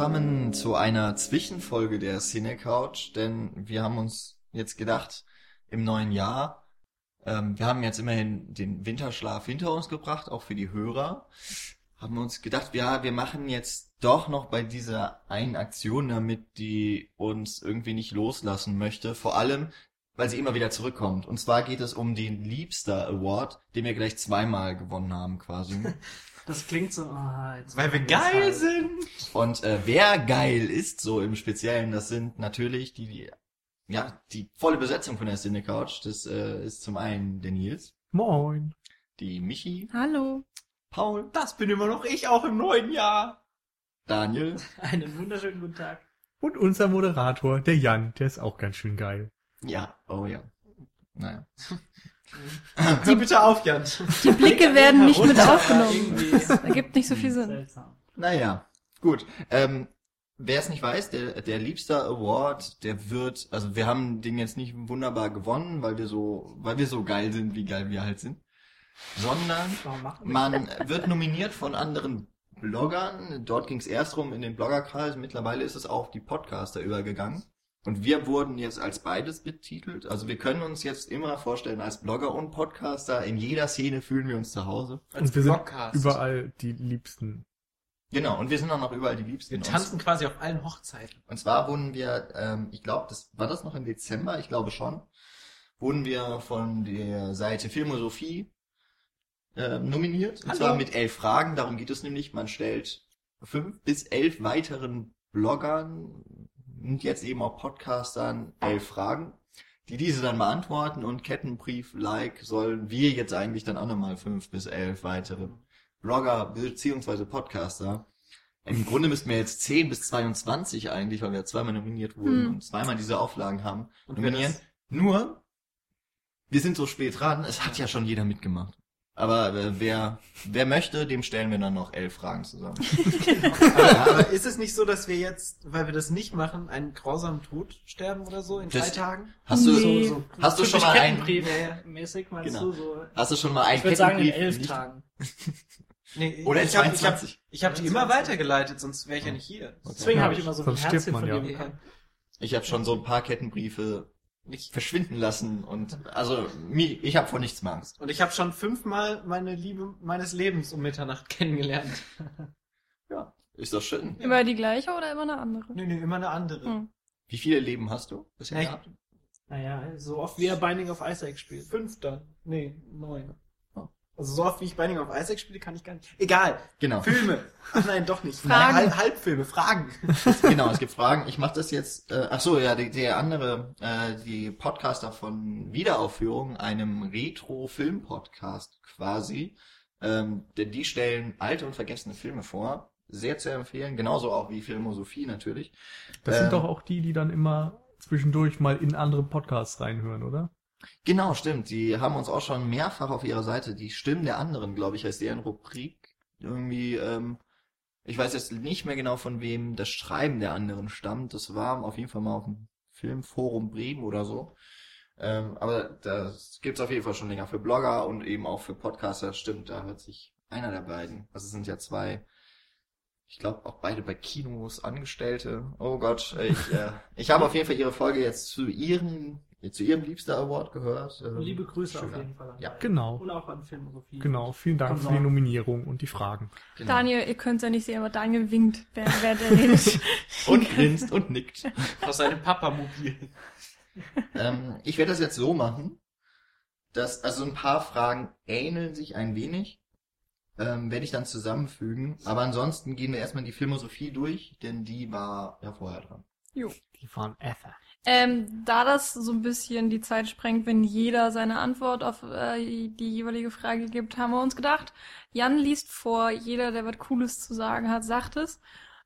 Zusammen zu einer Zwischenfolge der Cine Couch, denn wir haben uns jetzt gedacht, im neuen Jahr, ähm, wir haben jetzt immerhin den Winterschlaf hinter uns gebracht, auch für die Hörer, haben uns gedacht, ja, wir machen jetzt doch noch bei dieser einen Aktion damit, die uns irgendwie nicht loslassen möchte, vor allem, weil sie immer wieder zurückkommt. Und zwar geht es um den Liebster Award, den wir gleich zweimal gewonnen haben quasi. Das klingt so. ah, jetzt Weil wir geil halt. sind. Und äh, wer geil ist, so im Speziellen, das sind natürlich die, die ja, die volle Besetzung von der Cine Couch. Das äh, ist zum einen der Nils, Moin. die Michi, Hallo. Paul, Das bin immer noch ich, auch im neuen Jahr. Daniel Einen wunderschönen guten Tag. Und unser Moderator, der Jan, der ist auch ganz schön geil. Ja, oh ja. Naja. Hör bitte auf, Jan. Die Blicke werden nicht mit aufgenommen. Das ergibt nicht so viel Sinn. Seltsam. Naja, gut. Ähm, Wer es nicht weiß, der, der Liebster Award, der wird, also wir haben den jetzt nicht wunderbar gewonnen, weil wir so, weil wir so geil sind, wie geil wir halt sind, sondern man wird nominiert von anderen Bloggern. Dort ging es erst rum in den Bloggerkreis. Mittlerweile ist es auch auf die Podcaster übergegangen. Und wir wurden jetzt als beides betitelt. Also wir können uns jetzt immer vorstellen, als Blogger und Podcaster, in jeder Szene fühlen wir uns zu Hause. Und wir sind Vlogcast. überall die Liebsten. Genau, und wir sind auch noch überall die Liebsten. Wir tanzen quasi auf allen Hochzeiten. Und zwar wurden wir, ähm, ich glaube, das war das noch im Dezember, ich glaube schon, wurden wir von der Seite Filmosophie ähm, nominiert. Und Hallo. zwar mit elf Fragen. Darum geht es nämlich, man stellt fünf bis elf weiteren Bloggern und jetzt eben auch Podcastern elf Fragen, die diese dann beantworten und Kettenbrief-like sollen wir jetzt eigentlich dann auch nochmal fünf bis elf weitere Blogger beziehungsweise Podcaster. Im Grunde müssten wir jetzt 10 bis 22 eigentlich, weil wir zweimal nominiert wurden Hm. und zweimal diese Auflagen haben, Und nominieren. Nur, wir sind so spät dran, es hat ja schon jeder mitgemacht. Aber äh, wer, wer möchte, dem stellen wir dann noch elf Fragen zusammen. aber, aber ist es nicht so, dass wir jetzt, weil wir das nicht machen, einen grausamen Tod sterben oder so in Das- drei Tagen? Hast du, Nee. So, so Hast du schon mal einen- Kettenbrief-mäßig meinst Genau. du so? hast du schon mal einen Ich würde sagen in Kettenbrief elf nicht- Tagen. Nee, Oder in ich habe ich hab, 22? ich hab die immer weitergeleitet, sonst wäre ich ja nicht hier. Deswegen Ja, habe ich immer so ein sonst stirbt Herzchen man von ja. dir bekommen. Ich habe schon so ein paar Kettenbriefe Ich, verschwinden lassen und also ich habe vor nichts mehr Angst. und ich habe schon fünfmal meine Liebe meines Lebens um Mitternacht kennengelernt. Ja, ist doch schön. Immer die gleiche oder immer eine andere? Nö, nö, immer eine andere. Hm. Wie viele Leben hast du bisher Ja, gehabt? Naja, so oft wie er Binding of Isaac spielt. Fünf dann. Nee, neun. Also so oft wie ich Binding of Isaac spiele, kann ich gar nicht. Egal. Genau. Filme. Ach nein, doch nicht. Fragen. Halb, Halbfilme, Fragen. genau, es gibt Fragen. Ich mache das jetzt. Äh, ach so, ja, die, der andere, äh, die Podcaster von Wiederaufführung, einem Retro-Film-Podcast quasi. Ähm, denn die stellen alte und vergessene Filme vor. Sehr zu empfehlen. Genauso auch wie Filmosophie natürlich. Das Ähm. sind doch auch die, die dann immer zwischendurch mal in andere Podcasts reinhören, oder? Genau, stimmt. Die haben uns auch schon mehrfach auf ihrer Seite die Stimmen der anderen, glaube ich, heißt deren Rubrik. Irgendwie, ähm, ich weiß jetzt nicht mehr genau von wem das Schreiben der anderen stammt. Das war auf jeden Fall mal auf dem Filmforum Bremen oder so. Ähm, aber das gibt's auf jeden Fall schon länger für Blogger und eben auch für Podcaster. Stimmt, da hört sich einer der beiden. Also es sind ja zwei, ich glaube auch beide bei Kinos Angestellte. Oh Gott, ich, äh, ich habe auf jeden Fall ihre Folge jetzt zu ihren, zu ihrem Liebster Award gehört. Ähm, Liebe Grüße auf schöner. jeden Fall. Ja. Genau. Und auch an Filmosophie. Genau. Vielen Dank für die. Nominierung und die Fragen. Genau. Daniel, ihr könnt ja nicht sehen, aber Daniel winkt, während, während er redet. Und grinst und nickt. Aus seinem Papamobil. ähm, ich werde das jetzt so machen, dass, also ein paar Fragen ähneln sich ein wenig. Ähm, werde ich dann zusammenfügen. Aber ansonsten gehen wir erstmal die Filmosophie durch, denn die war ja vorher dran. Jo. Die waren Ether. Ähm, da das so ein bisschen die Zeit sprengt, wenn jeder seine Antwort auf äh, die jeweilige Frage gibt, haben wir uns gedacht, Jan liest vor, jeder, der was Cooles zu sagen hat, sagt es.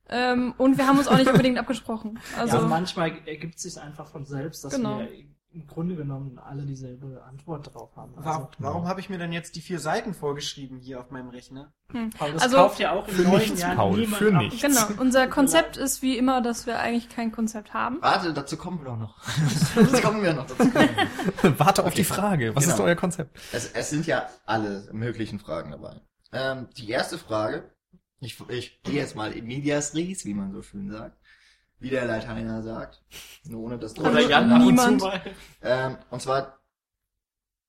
Ähm, und wir haben uns auch nicht unbedingt abgesprochen. Also, Also manchmal ergibt es sich einfach von selbst, dass Genau. wir im Grunde genommen alle dieselbe Antwort drauf haben. Also, Warum, warum habe ich mir denn jetzt die vier Seiten vorgeschrieben hier auf meinem Rechner? Paul, das Also- kauft ja auch Für neuen nichts, Jahr Paul, niemand für ab. nichts. genau. Unser Konzept ist wie immer, dass wir eigentlich kein Konzept haben. Warte, dazu kommen wir doch noch. dazu kommen wir noch. Dazu kommen wir. Warte auf Okay. die Frage. Was Genau. ist euer Konzept? Es, es sind ja alle möglichen Fragen dabei. Ähm, die erste Frage Ich, ich gehe jetzt mal in medias res, wie man so schön sagt. Wie der Lateiner sagt. Nur ohne das Oder Oder Also Jan und niemand. mal. Ähm, und zwar,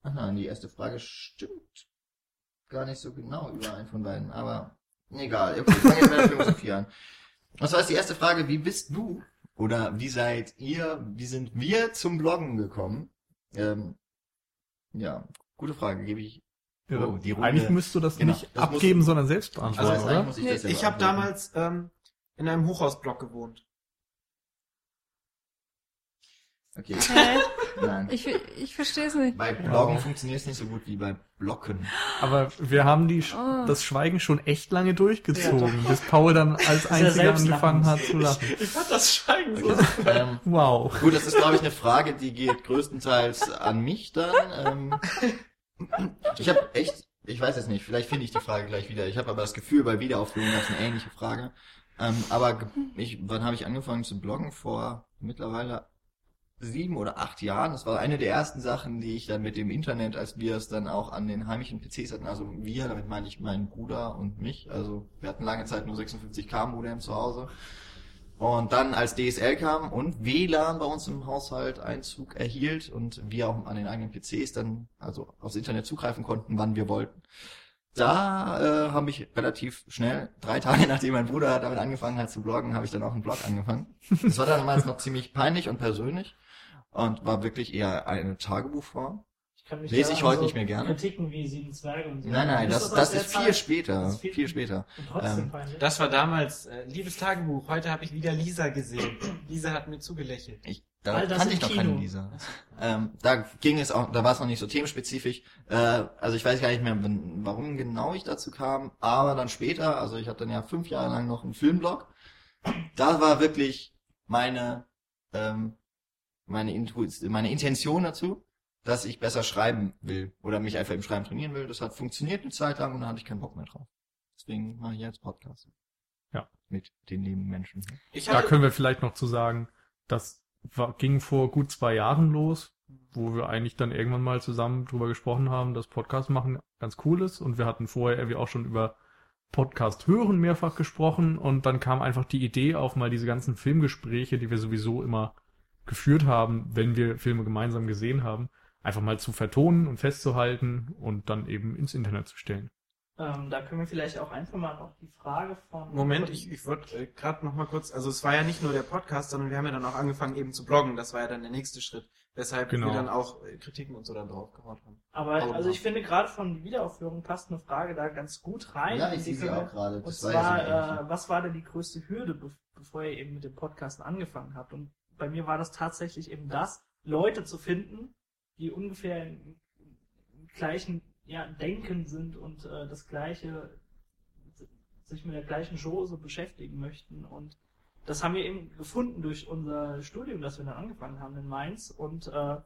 ach nein, die erste Frage stimmt gar nicht so genau überein von beiden, aber egal. Okay, fangen wir mit der Philosophie an. Und zwar ist die erste Frage, wie bist du oder wie seid ihr, wie sind wir zum Bloggen gekommen? Ähm, ja, gute Frage, gebe ich. Ja, Oh, die Runde- eigentlich müsst du das Genau, nicht das muss- abgeben, sondern selbst Ich beantworten, eigentlich oder? muss ich Nee, Ich habe damals ähm, in einem Hochhausblock gewohnt. Okay, Hä? nein. Ich, ich verstehe es nicht. Bei Bloggen funktioniert es nicht so gut wie bei Blocken. Aber wir haben die, Oh. das Schweigen schon echt lange durchgezogen, Ja, bis Paul dann als er einziger angefangen lachen hat zu lachen. Ich fand das Schweigen so. ähm, Wow. Gut, das ist, glaube ich, eine Frage, die geht größtenteils an mich dann. Ähm, ich habe echt, ich weiß es nicht, vielleicht finde ich die Frage gleich wieder. Ich habe aber das Gefühl, bei Wiederaufführung gab es eine ähnliche Frage. Ähm, aber ich, wann habe ich angefangen zu bloggen? Vor mittlerweile sieben oder acht Jahren. Das war eine der ersten Sachen, die ich dann mit dem Internet, als wir es dann auch an den heimischen PCs hatten, also wir, damit meine ich meinen Bruder und mich. Also wir hatten lange Zeit nur 56k Modem zu Hause. Und dann als DSL kam und WLAN bei uns im Haushalt Einzug erhielt und wir auch an den eigenen PCs dann also aufs Internet zugreifen konnten, wann wir wollten. Da äh, habe ich relativ schnell, drei Tage nachdem mein Bruder damit angefangen hat zu bloggen, habe ich dann auch einen Blog angefangen. Das war damals noch ziemlich peinlich und persönlich und war wirklich eher eine Tagebuchform. Ich kann mich Lese ich heute so nicht mehr gerne. Kritiken wie Sieben Zwerge und so. Nein, nein, das, das der ist viel Zeit? später, Das ist viel- viel später. Und trotzdem Ähm. Das war damals, äh, liebes Tagebuch, heute habe ich wieder Lisa gesehen. Lisa hat mir zugelächelt. Ich, da All das kannte ich noch Kino. keine Lisa. Ähm, da ging es auch, da war es noch nicht so themenspezifisch. Äh, also ich weiß gar nicht mehr, wann- warum genau ich dazu kam, aber dann später, also ich hatte dann ja fünf Jahre lang noch einen Filmblog. Da war wirklich meine ähm, meine, Intu meine Intention dazu, dass ich besser schreiben will oder mich einfach im Schreiben trainieren will. Das hat funktioniert eine Zeit lang und dann hatte ich keinen Bock mehr drauf. Deswegen mache ich jetzt Podcast. Ja. Mit den lieben Menschen. Ich Da können wir vielleicht noch zu sagen, das war, ging vor gut zwei Jahren los, wo wir eigentlich dann irgendwann mal zusammen drüber gesprochen haben, dass Podcast machen ganz cool ist und wir hatten vorher irgendwie auch schon über Podcast hören mehrfach gesprochen und dann kam einfach die Idee auf mal diese ganzen Filmgespräche, die wir sowieso immer geführt haben, wenn wir Filme gemeinsam gesehen haben, einfach mal zu vertonen und festzuhalten und dann eben ins Internet zu stellen. Ähm, da können wir vielleicht auch einfach mal noch die Frage von... Moment, ich, ich würde äh, gerade noch mal kurz, also es war ja nicht nur der Podcast, sondern wir haben ja dann auch angefangen eben zu bloggen. Das war ja dann der nächste Schritt, weshalb Genau. wir dann auch äh, Kritiken und so dann draufgehauen haben. Aber Oh, also ja. ich finde gerade von Wiederaufführung passt eine Frage da ganz gut rein. Ja, ich sehe sie auch gerade. Und zwar, äh, was war denn die größte Hürde, be bevor ihr eben mit dem Podcast angefangen habt? Und bei mir war das tatsächlich eben das, Leute zu finden, die ungefähr im, gleichen ja, Denken sind und äh, das gleiche, sich mit der gleichen Chose beschäftigen möchten. Und das haben wir eben gefunden durch unser Studium, das wir dann angefangen haben in Mainz. Und äh,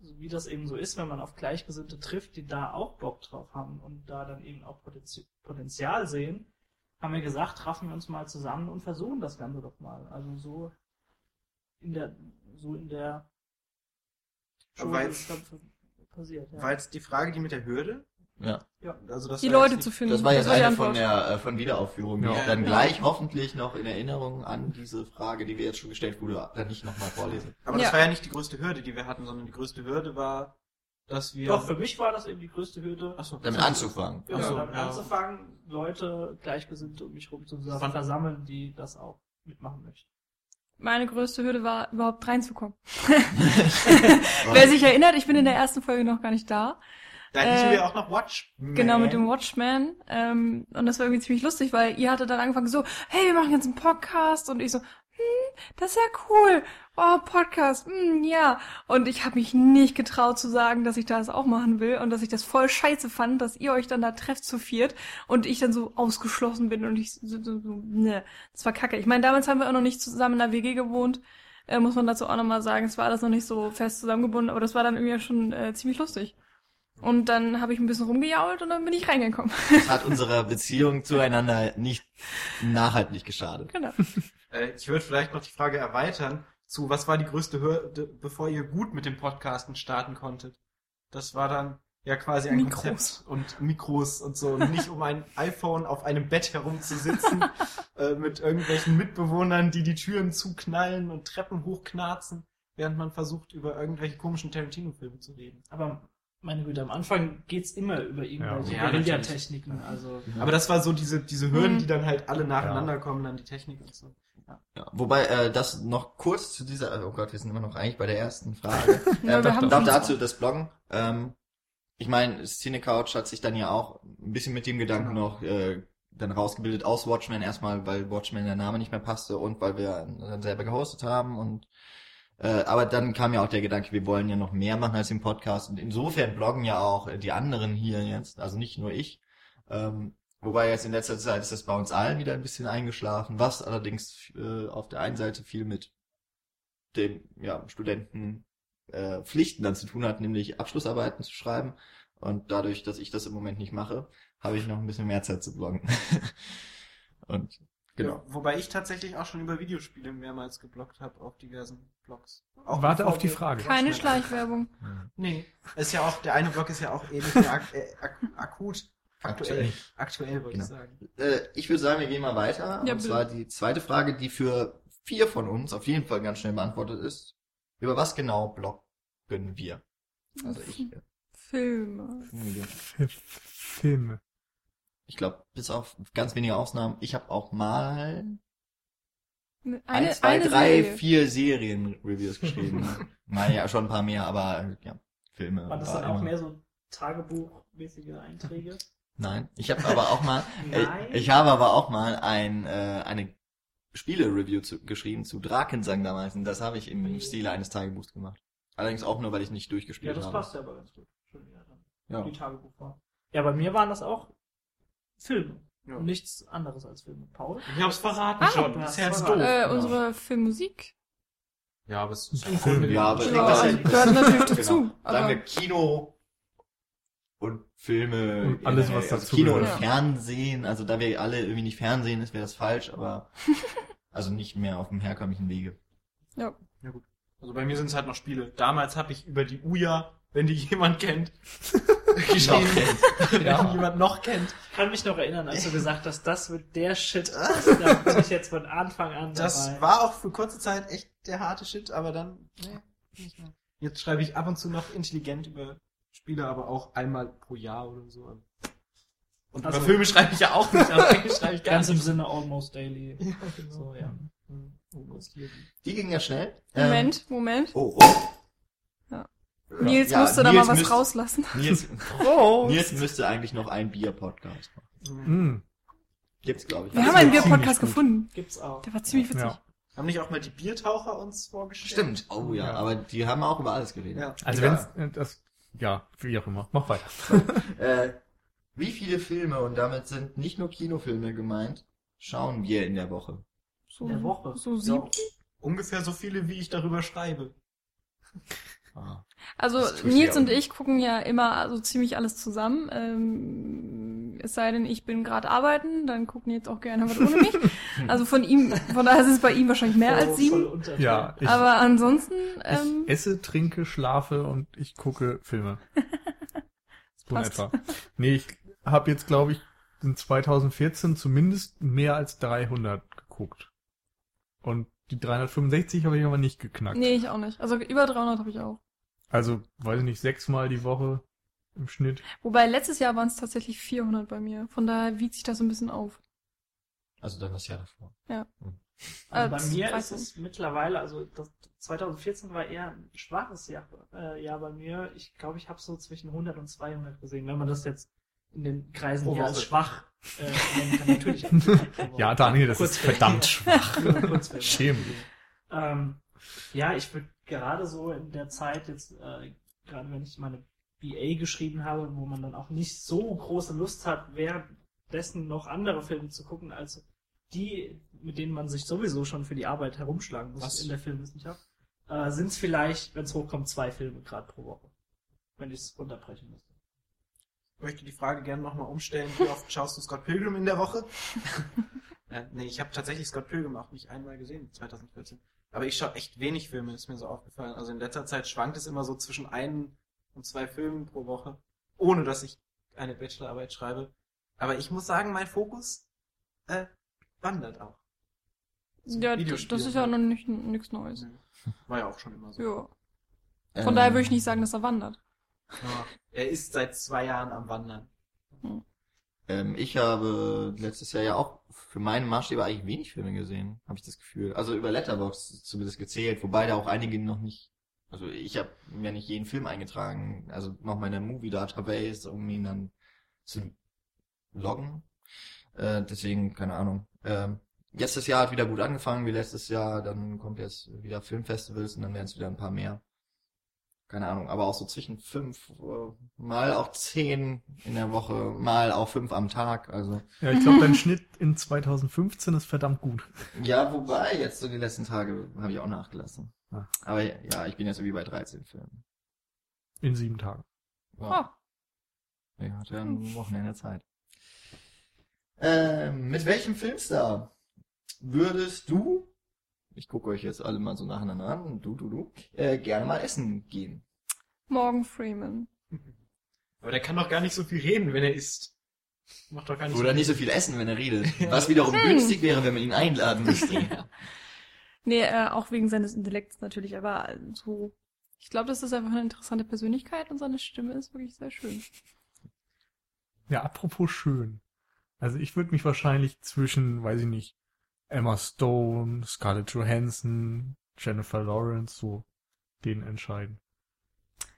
wie das eben so ist, wenn man auf Gleichgesinnte trifft, die da auch Bock drauf haben und da dann eben auch Potenzi- Potenzial sehen, haben wir gesagt, raffen wir uns mal zusammen und versuchen das Ganze doch mal. Also so in der, so in der das passiert. Ja. War jetzt die Frage, die mit der Hürde? Ja. Also das Die Leute jetzt zu nicht- finden. Das war jetzt eine von der äh, von Wiederaufführung, die Ja. dann gleich hoffentlich noch in Erinnerung an diese Frage, die wir jetzt schon gestellt wurde, dann nicht nochmal vorlesen. Aber Ja. das war ja nicht die größte Hürde, die wir hatten, sondern die größte Hürde war, dass wir... Doch, für mich war das eben die größte Hürde. Ach so. Damit anzufangen. Ja, so, damit ja. anzufangen, Leute Gleichgesinnte um mich rum zu versammeln, die das auch mitmachen möchten. Meine größte Hürde war, überhaupt reinzukommen. Wer sich erinnert, ich bin in der ersten Folge noch gar nicht da. Da hießen Äh, wir auch noch Watch. Genau, mit dem Watchman. Ähm, und das war irgendwie ziemlich lustig, weil ihr hattet dann angefangen so, hey, wir machen jetzt einen Podcast. Und ich so, das ist ja cool. Oh, Podcast, hm, ja. Und ich habe mich nicht getraut zu sagen, dass ich das auch machen will und dass ich das voll scheiße fand, dass ihr euch dann da trefft zu viert und ich dann so ausgeschlossen bin und ich so, so, so ne, das war kacke. Ich meine, damals haben wir auch noch nicht zusammen in der WG gewohnt. Äh, muss man dazu auch nochmal sagen, es war alles noch nicht so fest zusammengebunden, aber das war dann irgendwie schon äh, ziemlich lustig. Und dann habe ich ein bisschen rumgejault und dann bin ich reingekommen. Das hat unserer Beziehung zueinander nicht nachhaltig geschadet. genau. Äh, ich würde vielleicht noch die Frage erweitern zu, was war die größte Hürde, bevor ihr gut mit dem Podcasten starten konntet? Das war dann, ja quasi ein Mikros. Konzept und Mikros und so. Und nicht um ein iPhone auf einem Bett herumzusitzen äh, mit irgendwelchen Mitbewohnern, die die Türen zuknallen und Treppen hochknarzen, während man versucht, über irgendwelche komischen Tarantino-Filme zu reden. Aber meine Güte, am Anfang geht's immer über irgendwelche Ja, Guerilla-Techniken. Also Aber das war so diese, diese Hürden, Mhm. die dann halt alle nacheinander kommen, dann die Technik und so. Ja, wobei, äh, das noch kurz zu dieser, oh Gott, wir sind immer noch eigentlich bei der ersten Frage. Ja, ähm, wir doch, doch dazu das Bloggen. Ähm, ich meine, Cine Couch hat sich dann ja auch ein bisschen mit dem Gedanken Genau. noch äh, dann rausgebildet aus Watchmen erstmal, weil Watchmen der Name nicht mehr passte und weil wir dann selber gehostet haben und äh, aber dann kam ja auch der Gedanke, wir wollen ja noch mehr machen als den Podcast und insofern bloggen ja auch äh, die anderen hier jetzt, also nicht nur ich. Ähm, wobei jetzt in letzter Zeit ist das bei uns allen wieder ein bisschen eingeschlafen, was allerdings äh, auf der einen Seite viel mit dem ja, Studenten äh, Pflichten dann zu tun hat, nämlich Abschlussarbeiten zu schreiben. Und dadurch, dass ich das im Moment nicht mache, habe ich noch ein bisschen mehr Zeit zu bloggen. und genau. Ja, wobei ich tatsächlich auch schon über Videospiele mehrmals geblockt habe auf diversen Blogs. Auch Warte auf die Frage. Keine Schleichwerbung. Nee, ist ja auch, der eine Blog ist ja auch ähnlich ak äh, ak akut, aktuell, aktuell wollte ich Genau. sagen. Äh, ich würde sagen, wir gehen mal weiter. Ja, und zwar die zweite Frage, die für vier von uns auf jeden Fall ganz schnell beantwortet ist. Über was genau bloggen wir? Also ich. äh, Filme. F Filme. Ich glaube, bis auf ganz wenige Ausnahmen, ich habe auch mal Eine, ein, zwei, drei, Serie. vier Serien-Reviews geschrieben. naja, schon ein paar mehr, aber ja, Filme. war das war dann auch immer- mehr so Tagebuchmäßige Einträge? Nein, ich habe aber auch mal, äh, Nein. ich habe aber auch mal ein äh, eine Spiele-Review zu, geschrieben zu Drakensang damals. Und das habe ich im Stile eines Tagebuchs gemacht. Allerdings auch nur, weil ich nicht Ja, durchgespielt das habe. passt ja aber ganz gut. Schon wieder dann. Ja. Die Tagebuchform. Ja, bei mir waren das auch Filme. Ja. Und nichts anderes als Filme. Paul? Ich hab's verraten Ah, schon, du das hast ist ja doof. Äh, Genau. unsere Filmmusik. Ja, aber es ist Film. Ja, aber Ja, das also gehört natürlich dazu. Genau. Sagen wir Kino und Filme. Und alles, generell. was also dazu Kino und gehört. Fernsehen. Also da wir alle irgendwie nicht Fernsehen ist, wäre das falsch, aber also nicht mehr auf dem herkömmlichen Wege. ja. Also bei mir sind es halt noch Spiele. Damals habe ich über die Uja, wenn die jemand kennt, geschrieben. Wenn Ja. jemand noch kennt. Ich kann mich noch erinnern, als du gesagt hast, das wird der Shit. da bin ich jetzt von Anfang an Das dabei. war auch für kurze Zeit echt der harte Shit, aber dann, nee, nicht mehr. Jetzt schreibe ich ab und zu noch intelligent über Spiele, aber auch einmal pro Jahr oder so. Und Also- über Filme schreibe ich ja auch nicht, aber eigentlich schreibe ich gar Ganz im nicht. Sinne almost daily. Ja, genau. So, ja. Hm. Almost daily. Die ging ja schnell. Ähm, Moment, Moment. oh, oh. Ja. Ja, Nils ja, musste da Nils mal was müsst- rauslassen. Nils, Prost. Nils müsste eigentlich noch einen Bier-Podcast machen. Hm. Mm. Gibt's, glaube ich. Wir haben einen Bier-Podcast gefunden. Gibt's auch. Der war ziemlich witzig. Ja. Haben nicht auch mal die Biertaucher uns vorgestellt? Stimmt. Oh ja, Ja. aber die haben auch über alles geredet. Ja. Also wenn das, ja, wie auch immer. Mach weiter. Äh, wie viele Filme, und damit sind nicht nur Kinofilme gemeint, schauen wir in der Woche? So, In der Woche. so sieben. Ungefähr so viele, wie ich darüber schreibe. Ah. Also Nils und ich gucken ja immer so ziemlich alles zusammen. Ähm, es sei denn, ich bin gerade arbeiten, dann gucken Nils auch gerne was ohne mich. Also von ihm, von daher ist es bei ihm wahrscheinlich mehr Voll- als sieben. Ja, ich, Aber ansonsten, ähm, ich esse, trinke, schlafe und ich gucke Filme. So in passt. etwa. Nee, ich habe jetzt, glaube ich, in 2014 zumindest mehr als 300 geguckt. Und die 365 habe ich aber nicht geknackt. nee, ich auch nicht. Also über 300 habe ich auch. Also, weiß ich nicht, sechsmal die Woche im Schnitt. Wobei letztes Jahr waren es tatsächlich 400 bei mir. Von daher wiegt sich das so ein bisschen auf. Also dann das Jahr davor. Also bei Als mir 13. ist es mittlerweile, also das 2014 war eher ein schwaches Jahr, äh, Jahr bei mir. Ich glaube, ich habe so zwischen 100 und 200 gesehen, wenn man das jetzt in den Kreisen Pro hier als schwach äh, nennen kann. Natürlich. Ja. Daniel, das ist verdammt schwach. Nur Kurzfilme. Schäm. Ähm, ja, ich würde gerade so in der Zeit jetzt, äh, gerade wenn ich meine BA geschrieben habe, wo man dann auch nicht so große Lust hat, währenddessen noch andere Filme zu gucken, als die, mit denen man sich sowieso schon für die Arbeit herumschlagen muss Was? in der Filmwissenschaft, äh, sind es vielleicht, wenn es hochkommt, zwei Filme gerade pro Woche. Wenn ich es runterbrechen müsste. Ich möchte die Frage gerne nochmal umstellen. Wie oft schaust du Scott Pilgrim in der Woche? ja, nee, ich habe tatsächlich Scott Pilgrim auch nicht einmal gesehen, 2014. Aber ich schaue echt wenig Filme, ist mir so aufgefallen. Also in letzter Zeit schwankt es immer so zwischen ein und zwei Filmen pro Woche. ohne dass ich eine Bachelorarbeit schreibe. Aber ich muss sagen, mein Fokus äh, wandert auch. Zum Ja, das ist ja halt. noch nicht nichts Neues. War ja auch schon immer so. Ja. Von daher würde ich nicht sagen, dass er wandert. Ja. Er ist seit zwei Jahren am Wandern. Ähm, ich habe letztes Jahr ja auch für meine Maßstäbe eigentlich wenig Filme gesehen, habe ich das Gefühl. Also über Letterbox zumindest gezählt, wobei da auch einige noch nicht. Also ich habe mir nicht jeden Film eingetragen, also noch meine Movie Database, um ihn dann zu loggen. Äh, deswegen keine Ahnung. Ähm, jetzt das Jahr hat wieder gut angefangen wie letztes Jahr, dann kommt jetzt wieder Filmfestivals und dann werden es wieder ein paar mehr. Keine Ahnung, aber auch so zwischen fünf, äh, mal auch zehn in der Woche, mal auch fünf am Tag. Also Ja, ich glaube, dein Schnitt in 2015 ist verdammt gut. ja, wobei jetzt so die letzten Tage habe ich auch nachgelassen. Ah. Aber ja, ich bin jetzt irgendwie bei 13 Filmen. In sieben Tagen. Ah, Ich hatte ja ein Wochenende Zeit. Ähm, mit welchem Filmstar würdest du, ich gucke euch jetzt alle mal so nacheinander an, du, du, du, äh, gerne mal essen gehen? Morgan Freeman. Aber der kann doch gar nicht so viel reden, wenn er isst. Macht doch gar nicht Oder so nicht so viel essen, wenn er redet. Was wiederum günstig wäre, wenn man ihn einladen müsste. Nee, äh, auch wegen seines Intellekts natürlich, aber so. Ich glaube, das ist einfach eine interessante Persönlichkeit und seine Stimme ist wirklich sehr schön. Ja, apropos schön. Also ich würde mich wahrscheinlich zwischen, weiß ich nicht, Emma Stone, Scarlett Johansson, Jennifer Lawrence, so denen entscheiden.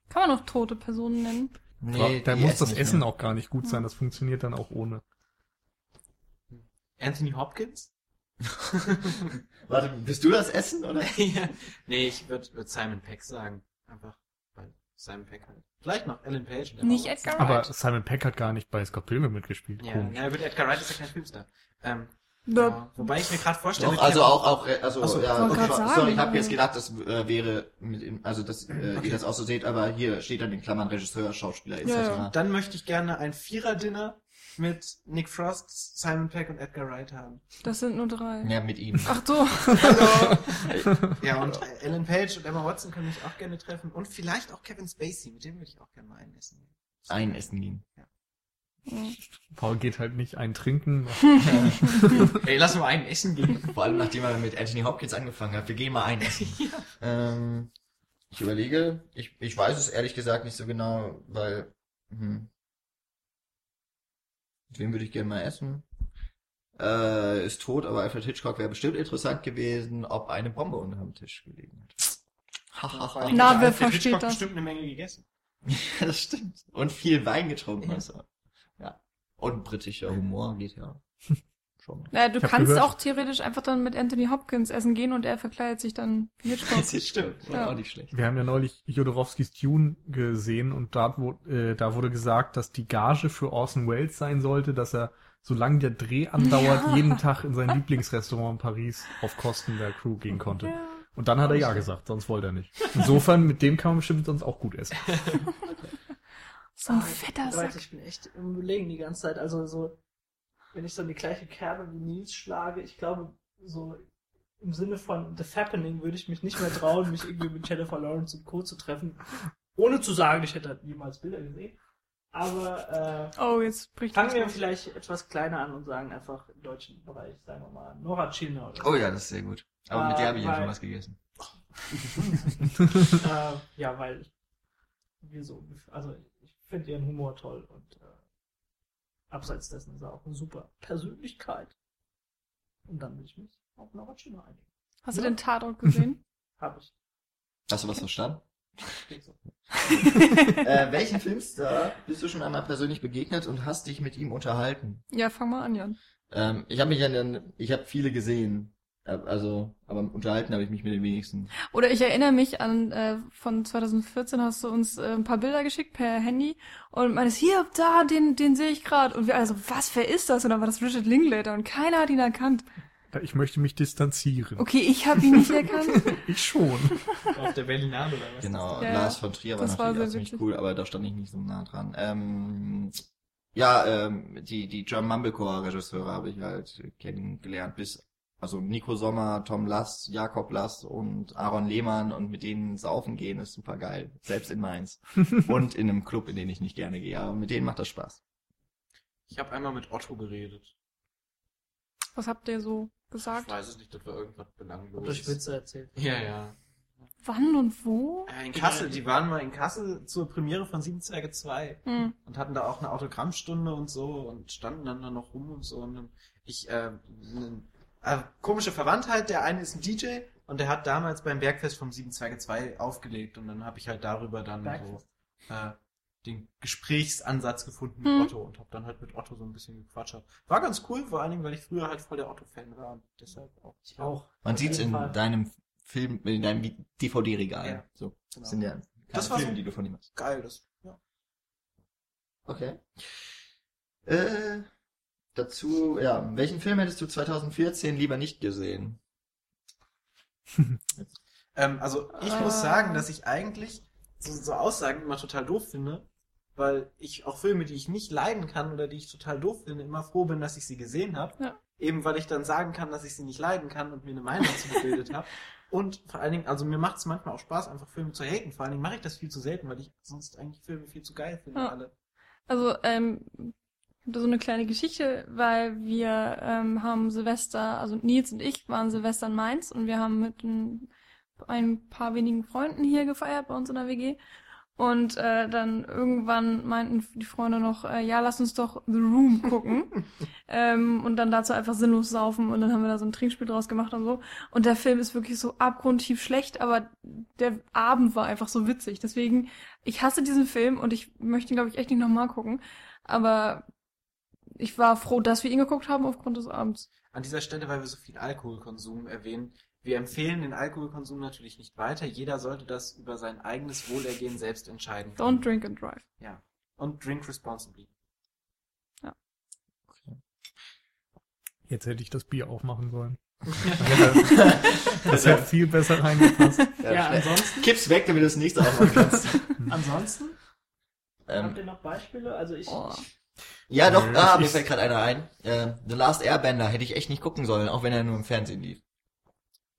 Kann man noch tote Personen nennen? Nee, da muss das Essen mehr. auch gar nicht gut sein, das funktioniert dann auch ohne. Anthony Hopkins? Warte, bist du das Essen, oder? ja. Nee, ich würde würd Simon Peck sagen. Einfach, weil Simon Peck halt. Vielleicht noch Ellen Page. Nicht. Edgar Aber Wright. Simon Peck hat gar nicht bei Scott Pilgrim mitgespielt. Ja, Komisch. ja gut, Edgar Wright ist ja kein Filmstar. Ähm, ja, wobei ich mir gerade vorstelle... Doch, also auch, auch, äh, also, so, ja, okay, sagen, sorry, ich habe jetzt gedacht, das äh, wäre, mit, in- also, dass äh, ihr das auch so seht, aber hier steht dann in Klammern Regisseur, Schauspieler etc. Ja, ja. Dann möchte ich gerne ein Vierer-Dinner mit Nick Frost, Simon Peck und Edgar Wright haben. Das sind nur drei. Ja, mit ihm. Ach so. Ja, und Ellen Page und Emma Watson können mich auch gerne treffen. Und vielleicht auch Kevin Spacey, mit dem würde ich auch gerne mal ein Essen gehen. Ein Essen gehen. Paul geht halt nicht ein Trinken. Ey, lass mal ein Essen gehen. Vor allem, nachdem er mit Anthony Hopkins angefangen hat. Wir gehen mal ein Essen. ähm, ich überlege, ich, ich weiß es ehrlich gesagt nicht so genau, weil, hm, mit wem würde ich gerne mal essen? Äh, ist tot, aber Alfred Hitchcock wäre bestimmt interessant gewesen, ob eine Bombe unter dem Tisch gelegen hat. Na, wer Alfred versteht Hitchcock das? bestimmt eine Menge gegessen. Ja, das stimmt. Und viel Wein getrunken. Ja. Also. Und britischer Humor geht ja schon. Naja, du kannst gehört- auch theoretisch einfach dann mit Anthony Hopkins essen gehen und er verkleidet sich dann wie Hitchcock. Das stimmt. War Ja. auch nicht schlecht. Wir haben ja neulich Jodorowskis Dune gesehen und da, wo, äh, da wurde gesagt, dass die Gage für Orson Welles sein sollte, dass er, solange der Dreh andauert, Ja. jeden Tag in sein Lieblingsrestaurant in Paris auf Kosten der Crew gehen konnte. Ja. Und dann hat er ja gesagt, sonst wollte er nicht. Insofern, mit dem kann man bestimmt sonst auch gut essen. So ein fetter Leute, Sack. ich bin echt im Überlegen die ganze Zeit. Also so, wenn ich so in die gleiche Kerbe wie Nils schlage, ich glaube, so im Sinne von The Fappening würde ich mich nicht mehr trauen, mich irgendwie mit Jennifer Lawrence und Co. zu treffen. Ohne zu sagen, ich hätte niemals Bilder gesehen. Aber äh, Oh, jetzt bricht fangen wir vielleicht etwas kleiner an und sagen einfach im deutschen Bereich, sagen wir mal, Nora Tschirner oder Oh ja, das ist sehr gut. Aber mit Äh, der habe ich ja schon was gegessen. äh, ja, weil wir so, also finde ihren Humor toll und äh, abseits dessen ist er auch eine super Persönlichkeit. Und dann will ich mich auf Nora Tschirner einigen. Hast du Ja. den Tatort gesehen? Hab ich. Hast du was verstanden? So. äh, welchen Filmstar bist du schon einmal persönlich begegnet und hast dich mit ihm unterhalten? ja, fang mal an, Jan. Ähm, ich habe mich an den, ich habe viele gesehen. Also, aber unterhalten habe ich mich mit den wenigsten. Oder ich erinnere mich an, äh, von 2014 hast du uns äh, ein paar Bilder geschickt per Handy und meines hier, da, den, den sehe ich gerade. Und wir also, was, wer ist das? Und dann war das Richard Linklater und keiner hat ihn erkannt. Ich möchte mich distanzieren. Okay, ich habe ihn nicht erkannt. Ich schon. Auf der Berlinale oder was? Genau, Ja, Lars von Trier war das war natürlich auch sehr ziemlich cool, aber da stand ich nicht so nah dran. Ähm, ja, ähm, die, die German Mumblecore Regisseure habe ich halt kennengelernt, bis also Nico Sommer, Tom Lass, Jakob Lass und Aaron Lehmann und mit denen saufen gehen ist super geil. Selbst in Mainz. und in einem Club, in den ich nicht gerne gehe, aber mit denen macht das Spaß. Ich habe einmal mit Otto geredet. Was habt ihr so Ich gesagt? weiß es nicht, das war irgendwas euch belangloses. Witze erzählt. Ja, ja. Wann und wo? Äh, In Kassel, die waren mal in Kassel zur Premiere von Sieben Zwerge 2 Hm. und hatten da auch eine Autogrammstunde und so und standen dann da noch rum und so. Und ich, äh, äh, komische Verwandtheit, der eine ist ein DJ und der hat damals beim Bergfest vom Sieben Zwerge 2 aufgelegt und dann habe ich halt darüber dann Bergfest. so äh, den Gesprächsansatz gefunden Hm. mit Otto und habe dann halt mit Otto so ein bisschen gequatscht. War ganz cool, vor allen Dingen, weil ich früher halt voll der Otto-Fan war und deshalb auch. Ich auch. Man sieht's in Fall. deinem Film, in deinem DVD-Regal. Ja. So. Genau. Das sind ja Das war Filme, so- die du von ihm hast. Geil, das. Ja. Okay. Äh, dazu, ja, welchen Film hättest du 2014 lieber nicht gesehen? Ähm, also ich Äh. muss sagen, dass ich eigentlich so, so Aussagen immer total doof finde, weil ich auch Filme, die ich nicht leiden kann oder die ich total doof finde, immer froh bin, dass ich sie gesehen habe. Ja. Eben weil ich dann sagen kann, dass ich sie nicht leiden kann und mir eine Meinung dazu gebildet habe. Und vor allen Dingen, also mir macht es manchmal auch Spaß, einfach Filme zu haten. Vor allen Dingen mache ich das viel zu selten, weil ich sonst eigentlich Filme viel zu geil finde Ja. alle. Also, ähm, ich hab da so eine kleine Geschichte, weil wir ähm, haben Silvester, also Nils und ich waren Silvester in Mainz und wir haben mit ein, ein paar wenigen Freunden hier gefeiert bei uns in der WG. Und äh, dann irgendwann meinten die Freunde noch, äh, ja, lass uns doch The Room gucken. ähm, und dann dazu einfach sinnlos saufen und dann haben wir da so ein Trinkspiel draus gemacht und so. Und der Film ist wirklich so abgrundtief schlecht, aber der Abend war einfach so witzig. Deswegen, ich hasse diesen Film und ich möchte ihn, glaube ich, echt nicht nochmal gucken. Aber ich war froh, dass wir ihn geguckt haben aufgrund des Abends. An dieser Stelle, weil wir so viel Alkoholkonsum erwähnen, wir empfehlen den Alkoholkonsum natürlich nicht weiter. Jeder sollte das über sein eigenes Wohlergehen selbst entscheiden. Don't drink and drive. Ja. Und drink responsibly. Jetzt hätte ich das Bier aufmachen sollen. Das hätte viel besser reingepasst. Ja, schnell. ansonsten, Kipp's weg, damit du das nächste aufmachen kannst. ansonsten habt ähm, ihr noch Beispiele? Also ich, Oh. ich ja, doch, ah, mir fällt gerade einer ein. Äh, The Last Airbender hätte ich echt nicht gucken sollen, auch wenn er nur im Fernsehen lief.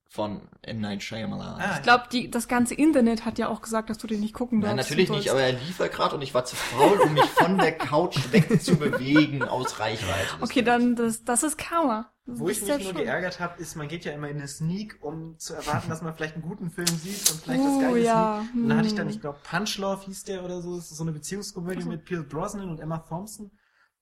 Von M. Night Shyamalan. Ah, Ich glaube, das ganze Internet hat ja auch gesagt, dass du den nicht gucken Nein, darfst. natürlich Du nicht, aber er lief ja gerade und ich war zu faul, um mich von der Couch wegzubewegen aus Reichweite. Okay, dann, das, das ist Karma. Das Wo ich mich nur geärgert habe, ist, man geht ja immer in eine Sneak, um zu erwarten, dass man vielleicht einen guten Film sieht und vielleicht Oh, Geiles ja. sieht. Und dann hatte ich dann, Hm. ich glaube, Punchlove hieß der oder so. Das ist so eine Beziehungskomödie Ach so. mit Pierce Brosnan und Emma Thompson.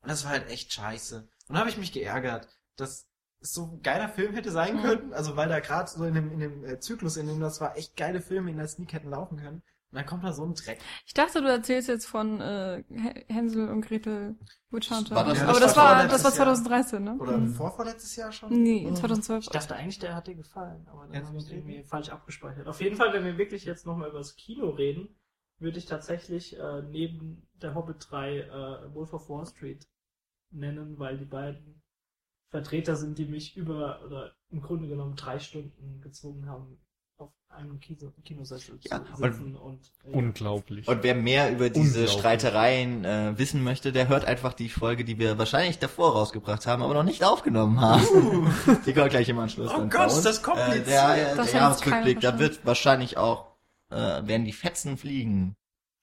Und das war halt echt scheiße. Und dann habe ich mich geärgert, dass es so ein geiler Film hätte sein Mhm. können. Also weil da gerade so in dem, in dem äh, Zyklus, in dem das war, echt geile Filme in der Sneak hätten laufen können. Und dann kommt da so ein Dreck. Ich dachte, du erzählst jetzt von äh, Hänsel und Gretel Witch Hunter. War das- Ja, aber das das, war das war Jahr. 2013, ne? Oder Hm. vorvorletztes Jahr schon? Nee, Mhm. 2012. Ich dachte eigentlich, der hat dir gefallen, aber dann habe ich irgendwie falsch abgespeichert. Auf jeden Fall, wenn wir wirklich jetzt nochmal über das Kino reden, würde ich tatsächlich äh, neben der Hobbit 3 äh, Wolf of Wall Street nennen, weil die beiden Vertreter sind, die mich über, oder im Grunde genommen drei Stunden gezwungen haben, auf einem Kino Kinosessel Ja, zu sitzen und, äh, Unglaublich. Und wer mehr über diese. Streitereien äh, wissen möchte, der hört einfach die Folge, die wir wahrscheinlich davor rausgebracht haben, aber noch nicht aufgenommen haben. die kommt gleich im Anschluss. Oh Gott, das kommt äh, jetzt. Der, äh, Das der Jahresrückblick, jetzt da wird wahrscheinlich auch, äh, werden die Fetzen fliegen.